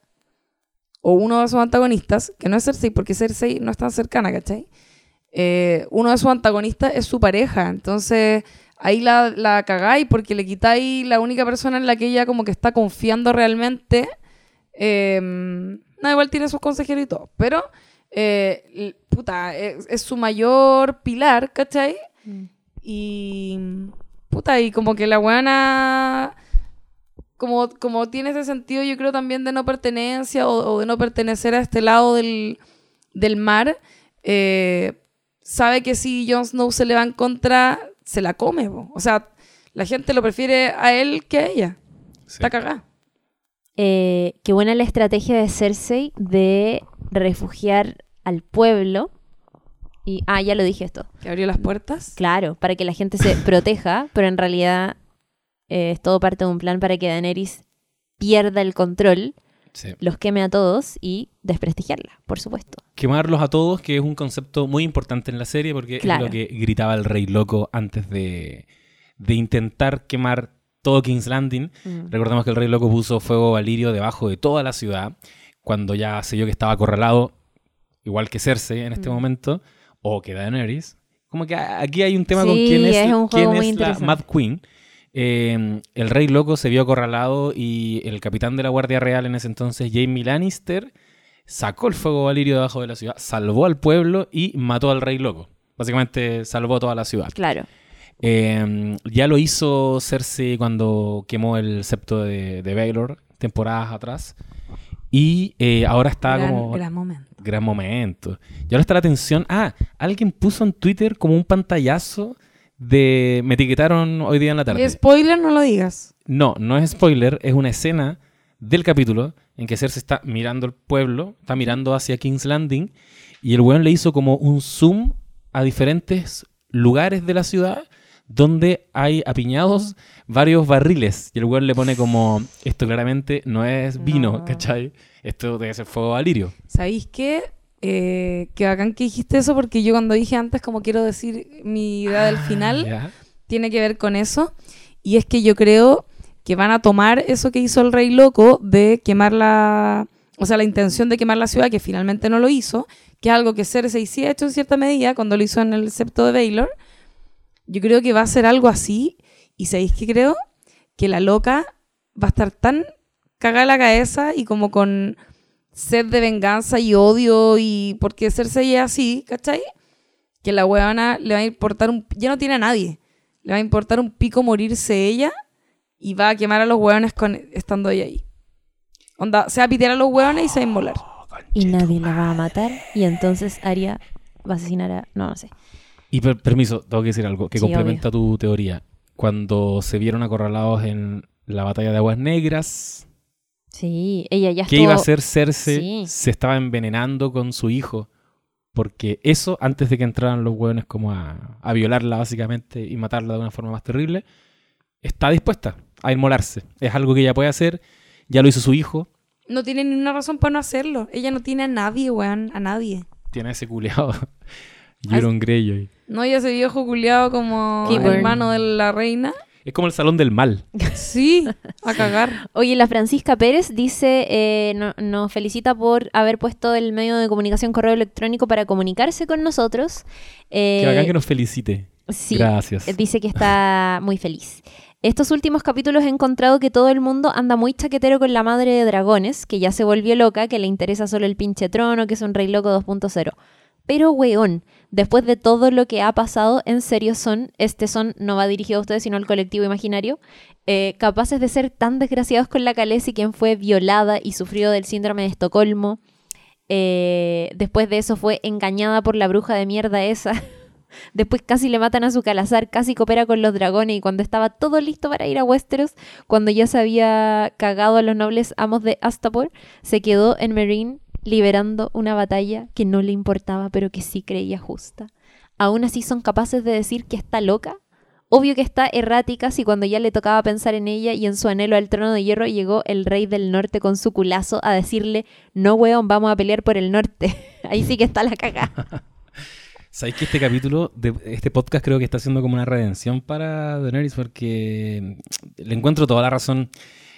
o uno de sus antagonistas, que no es Cersei, porque Cersei no es tan cercana, ¿cachai? Eh, uno de sus antagonistas es su pareja, entonces ahí la, la cagáis porque le quitáis la única persona en la que ella como que está confiando realmente. Eh, no, igual tiene sus consejeros y todo, pero eh, puta, es, es su mayor pilar, ¿cachai? Mm. Y puta, y como que la buena como, como tiene ese sentido, yo creo también de no pertenencia o, o de no pertenecer a este lado del, del mar, eh, sabe que si Jon Snow se le va en contra, se la come. po. O sea, la gente lo prefiere a él que a ella. Sí. Está cagada. Eh, qué buena la estrategia de Cersei de refugiar al pueblo. Y, ah, ya lo dije esto. Que abrió las puertas. Claro, para que la gente se [COUGHS] proteja, pero en realidad eh, es todo parte de un plan para que Daenerys pierda el control, Sí. los queme a todos y desprestigiarla, por supuesto. Quemarlos a todos, que es un concepto muy importante en la serie, porque Claro. es lo que gritaba el rey loco antes de, de intentar quemar todo King's Landing. Mm. Recordemos que el rey loco puso fuego valirio debajo de toda la ciudad, cuando ya se vio que estaba acorralado, igual que Cersei en este Mm. momento, o que Daenerys. Como que a- aquí hay un tema Sí, con quién es, es quién es la. Mad Queen. Eh, el rey loco se vio acorralado y el capitán de la Guardia Real en ese entonces, Jaime Lannister, sacó el fuego valirio debajo de la ciudad, salvó al pueblo y mató al rey loco. Básicamente salvó toda la ciudad. Claro. Eh, ya lo hizo Cersei cuando quemó el septo de, de Baelor temporadas atrás. Y eh, ahora está gran, como... gran momento. Gran momento. Y ahora está la atención. Ah, alguien puso en Twitter como un pantallazo de... Me etiquetaron hoy día en la tarde. Spoiler, no lo digas. No, no es spoiler, es una escena del capítulo en que Cersei está mirando el pueblo, está mirando hacia King's Landing y el weón le hizo como un zoom a diferentes lugares de la ciudad donde hay apiñados varios barriles y el weón le pone como esto claramente no es vino, No. ¿cachai? Esto debe ser fuego valirio. ¿Sabéis qué? Eh, qué bacán que dijiste eso porque yo cuando dije antes como quiero decir mi idea del final Ah, Ya. tiene que ver con eso. Y es que yo creo que van a tomar eso que hizo el rey loco de quemar la... O sea, la intención de quemar la ciudad, que finalmente no lo hizo, que es algo que Cersei sí ha hecho en cierta medida cuando lo hizo en el septo de Baylor. Yo creo que va a ser algo así. Y ¿sabéis qué creo? Que la loca va a estar tan cagada la cabeza y como con sed de venganza y odio y porque Cersei es así, ¿cachai? Que la huevona le va a importar un... Ya no tiene a nadie. Le va a importar un pico morirse ella y va a quemar a los hueones con, estando ella ahí. Onda, se va a pitear a los hueones y se va a inmolar. Y nadie la va a matar y entonces Arya va a asesinar a... No, no sé. Y per- permiso, tengo que decir algo que Sí, complementa tu teoría. Cuando se vieron acorralados en la batalla de Aguas Negras, Sí, ella ya ¿Qué estuvo... iba a hacer Cersei? Sí. Se estaba envenenando con su hijo. Porque eso, antes de que entraran los hueones como a, a violarla básicamente y matarla de una forma más terrible, está dispuesta a inmolarse. Es algo que ella puede hacer. Ya lo hizo su hijo. No tiene ni una razón para no hacerlo. Ella no tiene a nadie, weón, a nadie. Tiene ese culeado. [LAUGHS] Euron Greyjoy. No, ella se viejo culiado como hermano de la reina. Es como el salón del mal. Sí, a cagar. Oye, la Francisca Pérez dice, eh, no- nos felicita por haber puesto el medio de comunicación correo electrónico para comunicarse con nosotros. Eh, que bacán que nos felicite. sí, Gracias. eh, dice que está [LAUGHS] muy feliz. Estos últimos capítulos he encontrado que todo el mundo anda muy chaquetero con la madre de dragones, que ya se volvió loca, que le interesa solo el pinche trono, que es un rey loco 2.0. Pero, weón, después de todo lo que ha pasado, en serio son, este son, no va dirigido a ustedes, sino al colectivo imaginario, eh, capaces de ser tan desgraciados con la Khaleesi, quien fue violada y sufrió del síndrome de Estocolmo. Eh, después de eso fue engañada por la bruja de mierda esa. [LAUGHS] Después casi le matan a su calazar, casi coopera con los dragones y cuando estaba todo listo para ir a Westeros, cuando ya se había cagado a los nobles amos de Astapor, se quedó en Meereen liberando una batalla que no le importaba pero que sí creía justa. Aún así son capaces de decir que está loca. Obvio que está errática si cuando ya le tocaba pensar en ella y en su anhelo al trono de hierro llegó el rey del norte con su culazo a decirle, no weón, vamos a pelear por el norte. [LAUGHS] Ahí sí que está la cagada. [LAUGHS] ¿Sabéis que este capítulo, de este podcast creo que está siendo como una redención para Daenerys? Porque le encuentro toda la razón.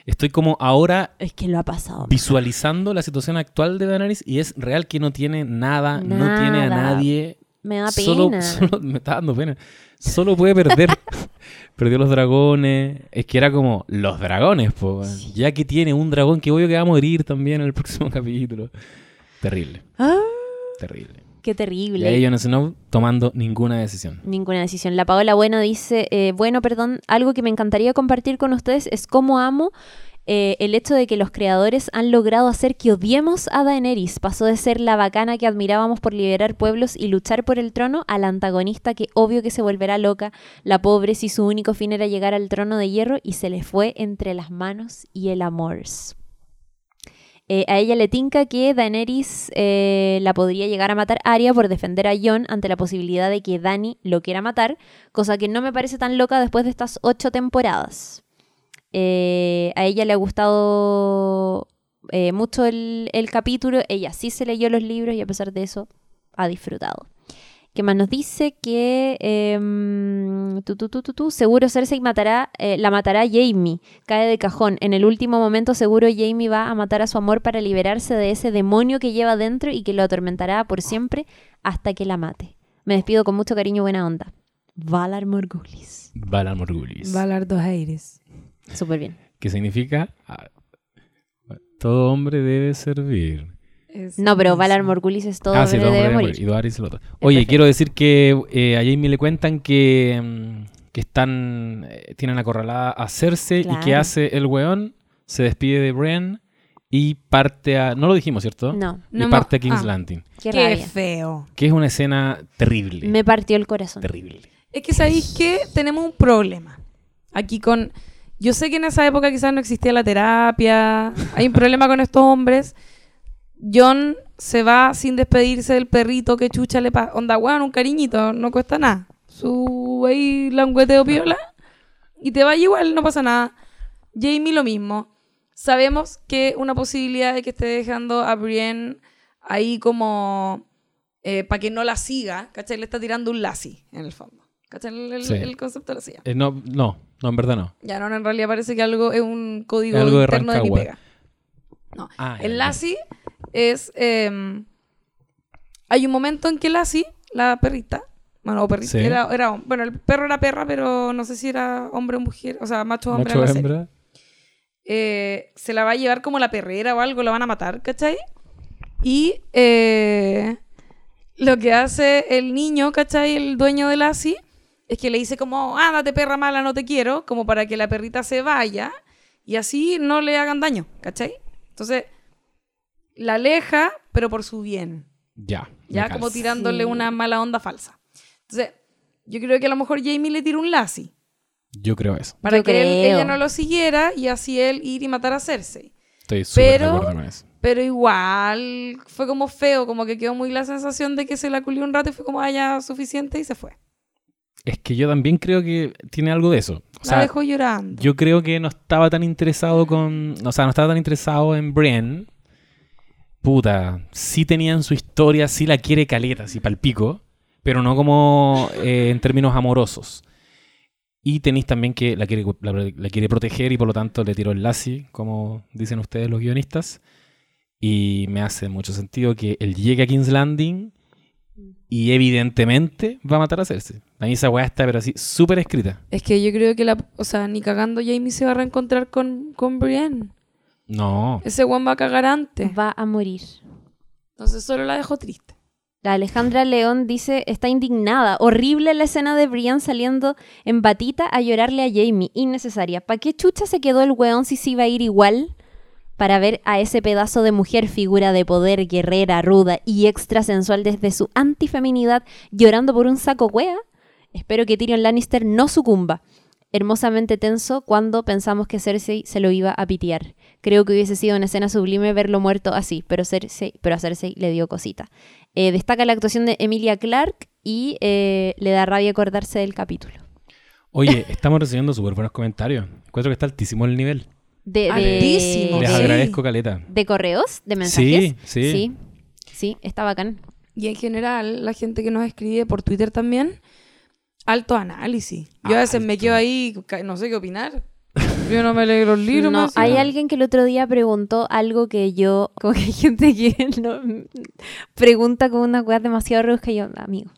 Estoy como ahora Es que lo ha pasado. visualizando la situación actual de Daenerys y es real que no tiene nada, no tiene a nadie. Me da Solo, pena. [LAUGHS] solo- me está dando pena. Solo puede perder. [LAUGHS] Perdió los dragones. Es que era como los dragones, po. Ya que tiene un dragón que obvio que va a morir también en el próximo [LAUGHS] capítulo. Terrible, Ah, terrible. Qué Y terrible. ahí Jon Snow tomando ninguna decisión. Ninguna decisión. La Paola Bueno dice, eh, bueno, perdón, algo que me encantaría compartir con ustedes es cómo amo eh, el hecho de que los creadores han logrado hacer que odiemos a Daenerys. Pasó de ser la bacana que admirábamos por liberar pueblos y luchar por el trono a la antagonista que obvio que se volverá loca, la pobre si su único fin era llegar al trono de hierro y se le fue entre las manos y el amor. Eh, a ella le tinca que Daenerys eh, la podría llegar a matar Arya por defender a Jon ante la posibilidad de que Dany lo quiera matar, cosa que no me parece tan loca después de estas ocho temporadas. Eh, a ella le ha gustado mucho el, el capítulo, ella sí se leyó los libros y a pesar de eso ha disfrutado. ¿Qué más nos dice? Que em, tu, tu, tu, tu, tu, seguro Cersei matará, eh, la matará Jaime. Cae de cajón. En el último momento seguro Jaime va a matar a su amor para liberarse de ese demonio que lleva dentro y que lo atormentará por siempre hasta que la mate. Me despido con mucho cariño y buena onda. Valar Morgulis. Valar Morgulis. Valar dos aires. Súper bien. que significa ah, todo hombre debe servir. Es No, pero. Valar Morgulis es todo ah, sí, todo morir. Y Dohaeris el otro. Oye, perfecto. quiero decir que eh, a Jamie le cuentan que, mm, que están eh, tienen acorralada a Cersei y que hace el weón, se despide de Bren y parte a... No lo dijimos, ¿cierto? No, Y No, parte a no. King's Ah. Landing. qué, Qué feo. Que es una escena terrible. Me partió el corazón. Terrible. Es que sabéis que tenemos un problema. Aquí con. Yo sé que en esa época quizás no existía la terapia. Hay un problema con estos hombres. John se va sin despedirse del perrito que chucha le pasa. Onda, weón, un cariñito, no cuesta nada. Su ahí langueteo piola. Y te vaya igual, no pasa nada. Jamie lo mismo. Sabemos que una posibilidad de que esté dejando a Brienne ahí como para que no la siga, ¿cachai? Le está tirando un lassi, en el fondo. ¿Cachai? El, el- Sí. el concepto de la silla. Eh, no, no, no, en verdad no. Ya no, en realidad parece que algo es un código Es algo de interno de mi Rancagua. pega. No. Ah, El. Lassie es. eh, hay un momento en que Lassie, la perrita, bueno, o perrita, Sí. era, bueno, el perro era perra, pero no sé si era hombre o mujer, o sea, macho o hombre. Macho hembra. Eh, se la va a llevar como la perrera o algo, la van a matar, ¿cachai? Y eh, lo que hace el niño, ¿cachai? El dueño de Lassie, es que le dice como, ándate perra mala, no te quiero, como para que la perrita se vaya y así no le hagan daño, ¿cachai? Entonces, la aleja, pero por su bien, Ya. ya como tirándole Sí. una mala onda falsa. Entonces, yo creo que a lo mejor Jamie le tira un Lassie Yo creo eso. para Yo que él- ella no lo siguiera y así él ir y matar a Cersei. Estoy súper de Pero- acuerdo con eso. Pero igual fue como feo, como que quedó muy la sensación de que se la culió un rato y fue como haya suficiente y se fue. Es que yo también creo que tiene algo de eso. O la sea, dejó llorando. yo creo que no estaba tan interesado con. O sea, no estaba tan interesado en Brienne. Puta, sí tenía en su historia, sí la quiere caleta, así palpico, pero no como eh, en términos amorosos. Y tenéis también que la quiere, la, quiere proteger y por lo tanto le tiró el Lassie, como dicen ustedes los guionistas. Y me hace mucho sentido que él llegue a King's Landing y evidentemente va a matar a Cersei. A mí esa weá está pero así súper escrita. Es que yo creo que la, o sea, ni cagando Jamie se va a reencontrar con, con Brienne. No. Ese one va a cagar antes. Va a morir. Entonces solo la dejó triste. La Alejandra León dice, está indignada. Horrible la escena de Brian saliendo en batita a llorarle a Jamie. Innecesaria. ¿Para qué chucha se quedó el weón si se iba a ir igual? Para ver a ese pedazo de mujer, figura de poder, guerrera, ruda y extrasensual desde su antifeminidad, llorando por un saco wea. Espero que Tyrion Lannister no sucumba. Hermosamente tenso cuando pensamos que Cersei se lo iba a pitear. Creo que hubiese sido una escena sublime verlo muerto así, pero, Cersei, pero a Cersei le dio cosita. Eh, destaca la actuación de Emilia Clarke y eh, le da rabia acordarse del capítulo. Oye, [LAUGHS] estamos recibiendo súper buenos comentarios. Encuentro que está altísimo el nivel. De, de- Altísimo. Les Sí. agradezco, Caleta. ¿De correos? ¿De mensajes? Sí, sí. Sí, sí, está bacán. Y en general, la gente que nos escribe por Twitter también, alto análisis. Yo a veces me Alto. quedo ahí, no sé qué opinar. Yo no me leo los libros No, más. hay alguien que el otro día preguntó algo que yo, como que hay gente que [LAUGHS] no, pregunta con una weá demasiado rebusca y yo, amigo,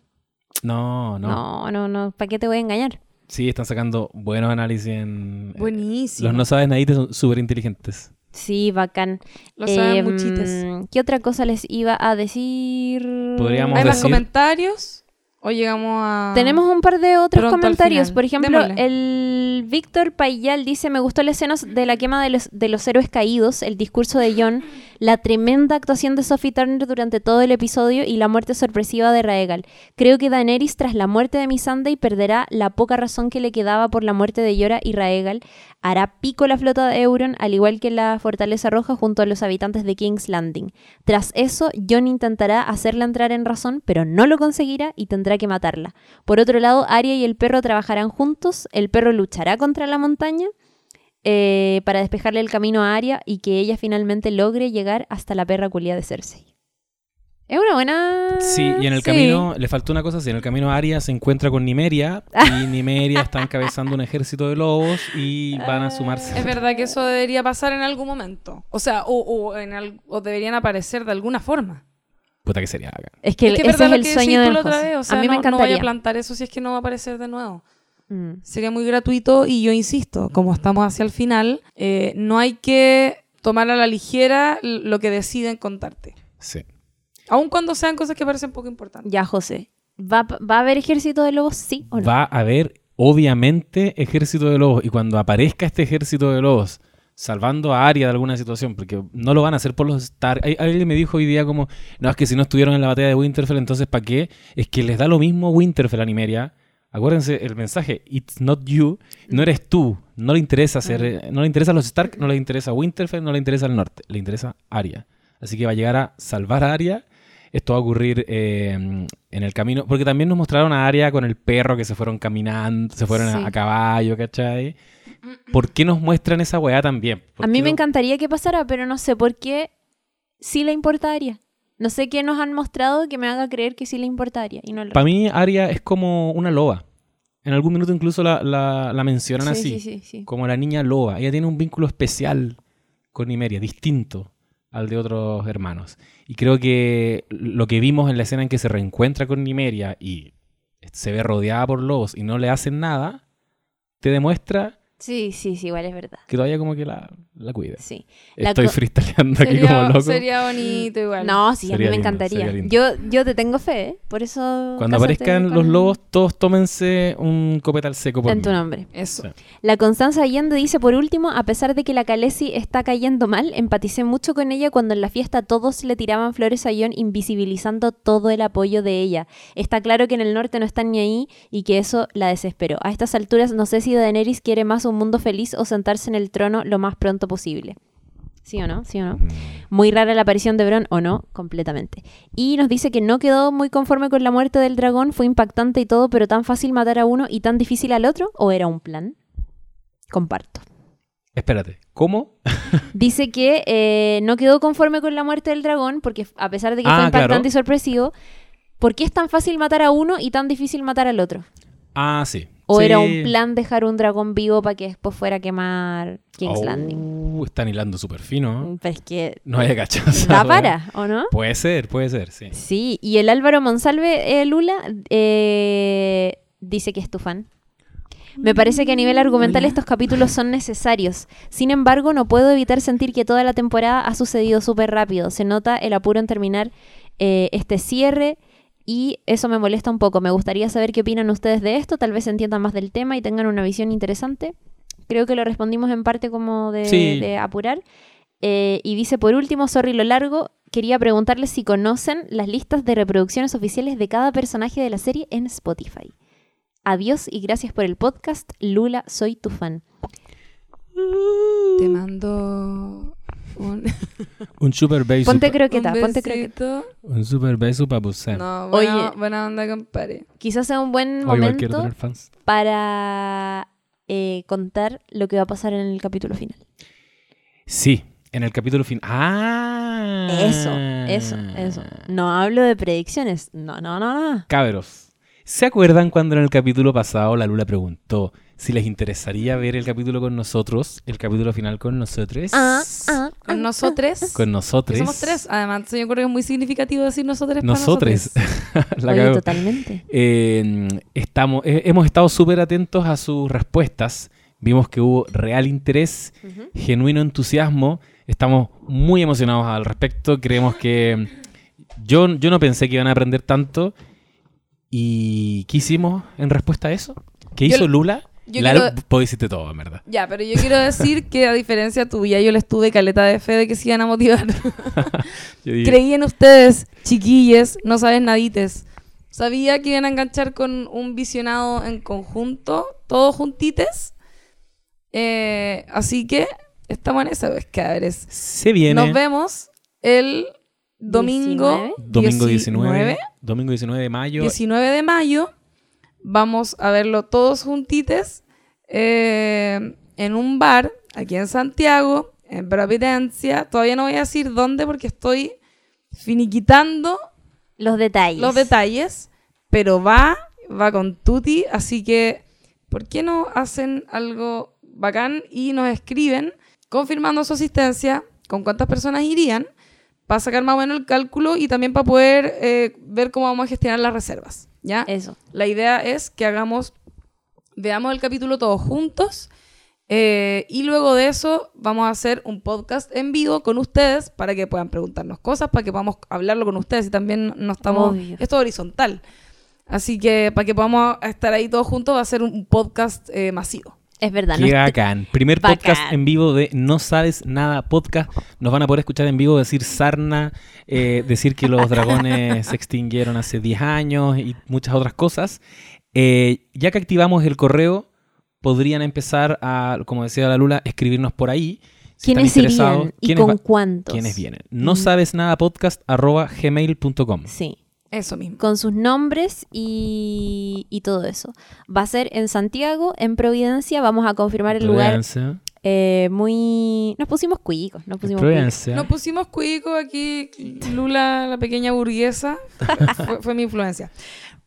No, no, no, no, no, ¿para qué te voy a engañar? Sí, están sacando buenos análisis en... eh, Buenísimo. Los no saben nadie son súper inteligentes. Sí, bacán. Lo saben Em. ¿Qué otra cosa les iba a decir? Podríamos ¿Hay más decir- comentarios? O llegamos a. Tenemos un par de otros comentarios. Por ejemplo, Démosle. el Víctor Payal dice: Me gustó la escena de la quema de los, de los héroes caídos, el discurso de John, la tremenda actuación de Sophie Turner durante todo el episodio y la muerte sorpresiva de Raegal. Creo que Daenerys, tras la muerte de Missandei, perderá la poca razón que le quedaba por la muerte de Yora y Raegal. Hará pico la flota de Euron, al igual que la Fortaleza Roja, junto a los habitantes de King's Landing. Tras eso, Jon intentará hacerla entrar en razón, pero no lo conseguirá y tendrá que matarla. Por otro lado, Arya y el perro trabajarán juntos, el perro luchará contra la montaña eh, para despejarle el camino a Arya y que ella finalmente logre llegar hasta la perra culia de Cersei. Es una buena... Sí, y en el Sí. camino, le faltó una cosa, sí, en el camino Arya se encuentra con Nimeria [LAUGHS] y Nimeria está encabezando un ejército de lobos y van a sumarse. Es verdad que eso debería pasar en algún momento. O sea, o, o en al- o deberían aparecer de alguna forma. Puta que sería. Es que, es que ese es el que sueño del la otra José. vez, o sea, A mí me no- No encantaría. a plantar eso si es que no va a aparecer de nuevo. Mm. Sería muy gratuito y yo insisto, como estamos hacia el final, eh, no hay que tomar a la ligera lo que deciden contarte. Sí. Aun cuando sean cosas que parecen poco importantes. Ya, José. ¿Va, ¿Va a haber ejército de lobos? Sí o no? Va a haber, obviamente, ejército de lobos. Y cuando aparezca este ejército de lobos, salvando a Arya de alguna situación, porque no lo van a hacer por los Stark. Alguien me dijo hoy día como, no, es que si no estuvieron en la batalla de Winterfell, entonces ¿para qué? Es que les da lo mismo Winterfell a Nimeria. Acuérdense el mensaje, it's not you, no eres tú, no le interesa ser, eh, no le interesa a los Stark, no le interesa Winterfell, no le interesa el norte, le interesa Arya. Así que va a llegar a salvar a Arya. Esto va a ocurrir eh, en el camino, porque también nos mostraron a Arya con el perro que se fueron caminando, se fueron a- Sí. a, caballo, ¿cachai? ¿Por qué nos muestran esa weá también? ¿Por A mí me no- encantaría que pasara, pero no sé por qué sí le importaría. No sé qué nos han mostrado que me haga creer que sí le importaría. Y no lo Para mí, Arya es como una loba. En algún minuto incluso la, la- la mencionan sí, así, sí, sí, sí. como la niña loba. Ella tiene un vínculo especial con Nimeria, distinto al de otros hermanos. Y creo que lo que vimos en la escena en que se reencuentra con Nimeria y se ve rodeada por lobos y no le hacen nada, te demuestra Sí, sí, sí, igual es verdad. que todavía como que la, la cuida. Sí. La Estoy freestyleando aquí como Sería, loco. sería bonito igual. No, sí, a mí Sería me lindo, encantaría. sería lindo. Yo, yo te tengo fe, ¿eh? por eso... Cuando aparezcan con- los lobos, todos tómense un copetal seco por En tu mí. nombre. Eso. Sí. La Constanza Allende dice, por último, a pesar de que la Calesi está cayendo mal, empaticé mucho con ella cuando en la fiesta todos le tiraban flores a Jon, invisibilizando todo el apoyo de ella. Está claro que en el norte no están ni ahí y que eso la desesperó. A estas alturas no sé si Daenerys quiere más un mundo feliz o sentarse en el trono lo más pronto posible. ¿Sí o no? ¿Sí o no? Mm. Muy rara la aparición de Bron, o no, completamente. Y nos dice que no quedó muy conforme con la muerte del dragón, fue impactante y todo, pero tan fácil matar a uno y tan difícil al otro, ¿o era un plan? Comparto. Espérate, ¿cómo? [LAUGHS] Dice que eh, no quedó conforme con la muerte del dragón, porque a pesar de que Ah, fue impactante claro. y sorpresivo, ¿por qué es tan fácil matar a uno y tan difícil matar al otro? Ah, sí. ¿O Sí. era un plan dejar un dragón vivo para que después fuera a quemar King's Oh, Landing? Están hilando súper fino. Pero es que No haya da weá. para, ¿o no? Puede ser, puede ser, sí. Sí, y el Álvaro Monsalve, eh, Lula, eh, dice que es tu fan. Me parece que a nivel argumental estos capítulos son necesarios. Sin embargo, no puedo evitar sentir que toda la temporada ha sucedido súper rápido. Se nota el apuro en terminar eh, este cierre y eso me molesta un poco. Me gustaría saber qué opinan ustedes de esto. Tal vez entiendan más del tema y tengan una visión interesante. Creo que lo respondimos en parte como de, Sí. de apurar. Eh, y dice, por último, sorry lo largo, quería preguntarles si conocen las listas de reproducciones oficiales de cada personaje de la serie en Spotify. Adiós y gracias por el podcast. Lula, soy tu fan. Te mando un, [LAUGHS] Un super beso. Ponte croqueta, un ponte croqueta. Un super beso para Busan. No, buena, Oye. buena onda, compadre. Quizás sea un buen momento tener fans. para eh, contar lo que va a pasar en el capítulo final. Sí, en el capítulo final. ¡Ah! Eso, eso, eso. No hablo de predicciones. No, no, no, no. Cabros, ¿se acuerdan cuando en el capítulo pasado la Lula preguntó si les interesaría ver el capítulo con nosotros, el capítulo final con nosotros? Ah, ah, Con ah, nosotros. Con nosotros. somos tres. Además, yo creo que es muy significativo decir nosotros Nosotros. [LAUGHS] La Oye, totalmente. Eh, estamos, eh, hemos estado súper atentos a sus respuestas. Vimos que hubo real interés, genuino entusiasmo. Estamos muy emocionados al respecto. Creemos que yo, yo no pensé que iban a aprender tanto. ¿Y qué hicimos en respuesta a eso? ¿Qué Yo- hizo Lula? Yo La quiero- Vos hiciste todo, en verdad. Ya, pero yo quiero decir [LAUGHS] que a diferencia tuya, yo les tuve caleta de fe de que se iban a motivar. [LAUGHS] Yo dije, Creí en ustedes, chiquilles, no sabes nadites. Sabía que iban a enganchar con un visionado en conjunto, todos juntites. Eh, así que estamos en esa, pues, cabres. se viene Nos vemos el domingo 19. domingo 19, 19, domingo 19 de mayo. 19 de mayo. Vamos a verlo todos juntites eh, en un bar aquí en Santiago, en Providencia. Todavía no voy a decir dónde porque estoy finiquitando Los detalles. los detalles, pero va, va con Tuti, así que ¿por qué no hacen algo bacán y nos escriben confirmando su asistencia, con cuántas personas irían, para sacar más o menos el cálculo y también para poder eh, ver cómo vamos a gestionar las reservas, ¿ya? Eso. La idea es que hagamos, veamos el capítulo todos juntos eh, y luego de eso vamos a hacer un podcast en vivo con ustedes para que puedan preguntarnos cosas, para que podamos hablarlo con ustedes y también no estamos... Obvio. Esto es horizontal. Así que para que podamos estar ahí todos juntos va a ser un podcast eh, masivo. Es verdad. Qué no bacán. Primer Bacán. podcast en vivo de No Sabes Nada Podcast. Nos van a poder escuchar en vivo decir sarna, eh, decir que los dragones se extinguieron hace 10 años y muchas otras cosas. Eh, ya que activamos el correo, podrían empezar a, como decía la Lula, escribirnos por ahí. Si ¿Quiénes irían? ¿Y ¿Quiénes con cuántos? ¿Quiénes vienen? No Mm. sabes nada podcast arroba gmail.com. Sí. Eso mismo. Con sus nombres y, y todo eso. Va a ser en Santiago, en Providencia. Vamos a confirmar el lugar Providencia. eh, muy... Nos pusimos cuicos. Nos pusimos cuicos. Providencia. Nos pusimos cuico aquí, Lula, la pequeña burguesa, [LAUGHS] fue, fue mi influencia.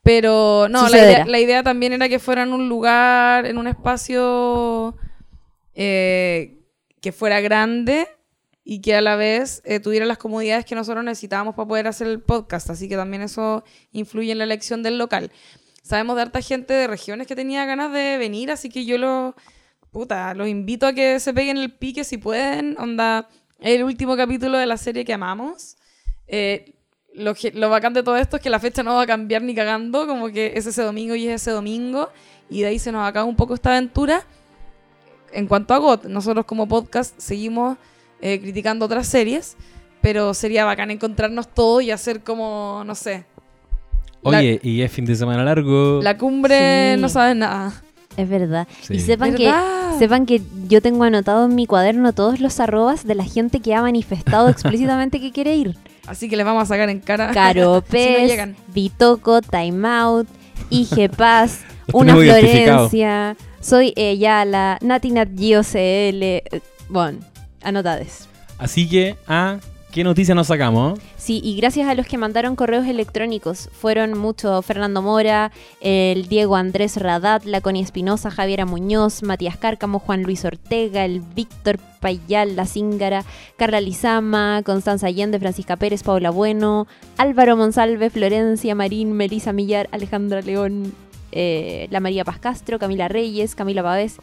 Pero no, la idea, la idea también era que fueran un lugar, en un espacio eh, que fuera grande y que a la vez eh, tuviera las comodidades que nosotros necesitábamos para poder hacer el podcast. Así que también eso influye en la elección del local. Sabemos de harta gente de regiones que tenía ganas de venir, así que yo los, puta, los invito a que se peguen el pique si pueden. Onda, el último capítulo de la serie que amamos. Eh, lo, lo bacán de todo esto es que la fecha no va a cambiar ni cagando, como que es ese domingo y es ese domingo, y de ahí se nos acaba un poco esta aventura. En cuanto a GOT, nosotros como podcast seguimos eh, criticando otras series, pero sería bacán encontrarnos todos y hacer como, no sé, la- Oye, y es fin de semana largo. la cumbre Sí. no sabes nada. Es verdad. Sí. Y sepan que, sepan que yo tengo anotado en mi cuaderno todos los arrobas de la gente que ha manifestado [LAUGHS] explícitamente que quiere ir. Así que les vamos a sacar en cara. Caro [LAUGHS] si no Pez, llegan. Bitoco, Time Out, IG [LAUGHS] Paz, Una. Florencia, Soy Eyala, Nati Nat Gio CL. eh, Bueno, anotades. Así que, ah, ¿qué noticia nos sacamos? Sí, y gracias a los que mandaron correos electrónicos. Fueron muchos Fernando Mora, el Diego Andrés Radat, la Connie Espinosa, Javiera Muñoz, Matías Cárcamo, Juan Luis Ortega, el Víctor Payal, La Cíngara, Carla Lizama, Constanza Allende, Francisca Pérez, Paula Bueno, Álvaro Monsalve, Florencia Marín, Melisa Millar, Alejandra León, eh, la María Paz Castro, Camila Reyes, Camila Pavés,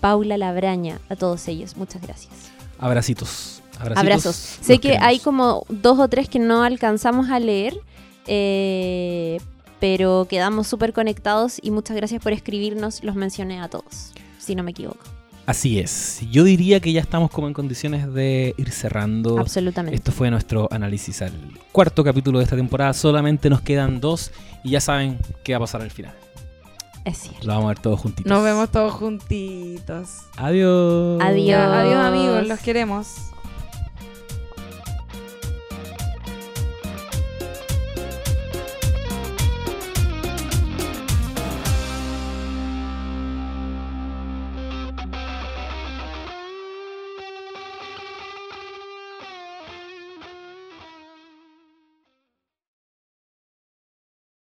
Paula Labraña. A todos ellos, muchas gracias. Abracitos. Abracitos. Abrazos. Sé que queremos. hay como dos o tres que no alcanzamos a leer, eh, pero quedamos súper conectados y muchas gracias por escribirnos. Los mencioné a todos, si no me equivoco. Así es. Yo diría que ya estamos como en condiciones de ir cerrando. Absolutamente. Esto fue nuestro análisis al cuarto capítulo de esta temporada. Solamente nos quedan dos y ya saben qué va a pasar al final. Es cierto. Lo vamos a ver todos juntitos. Nos vemos todos juntitos. Adiós. Adiós. Adiós amigos, los queremos.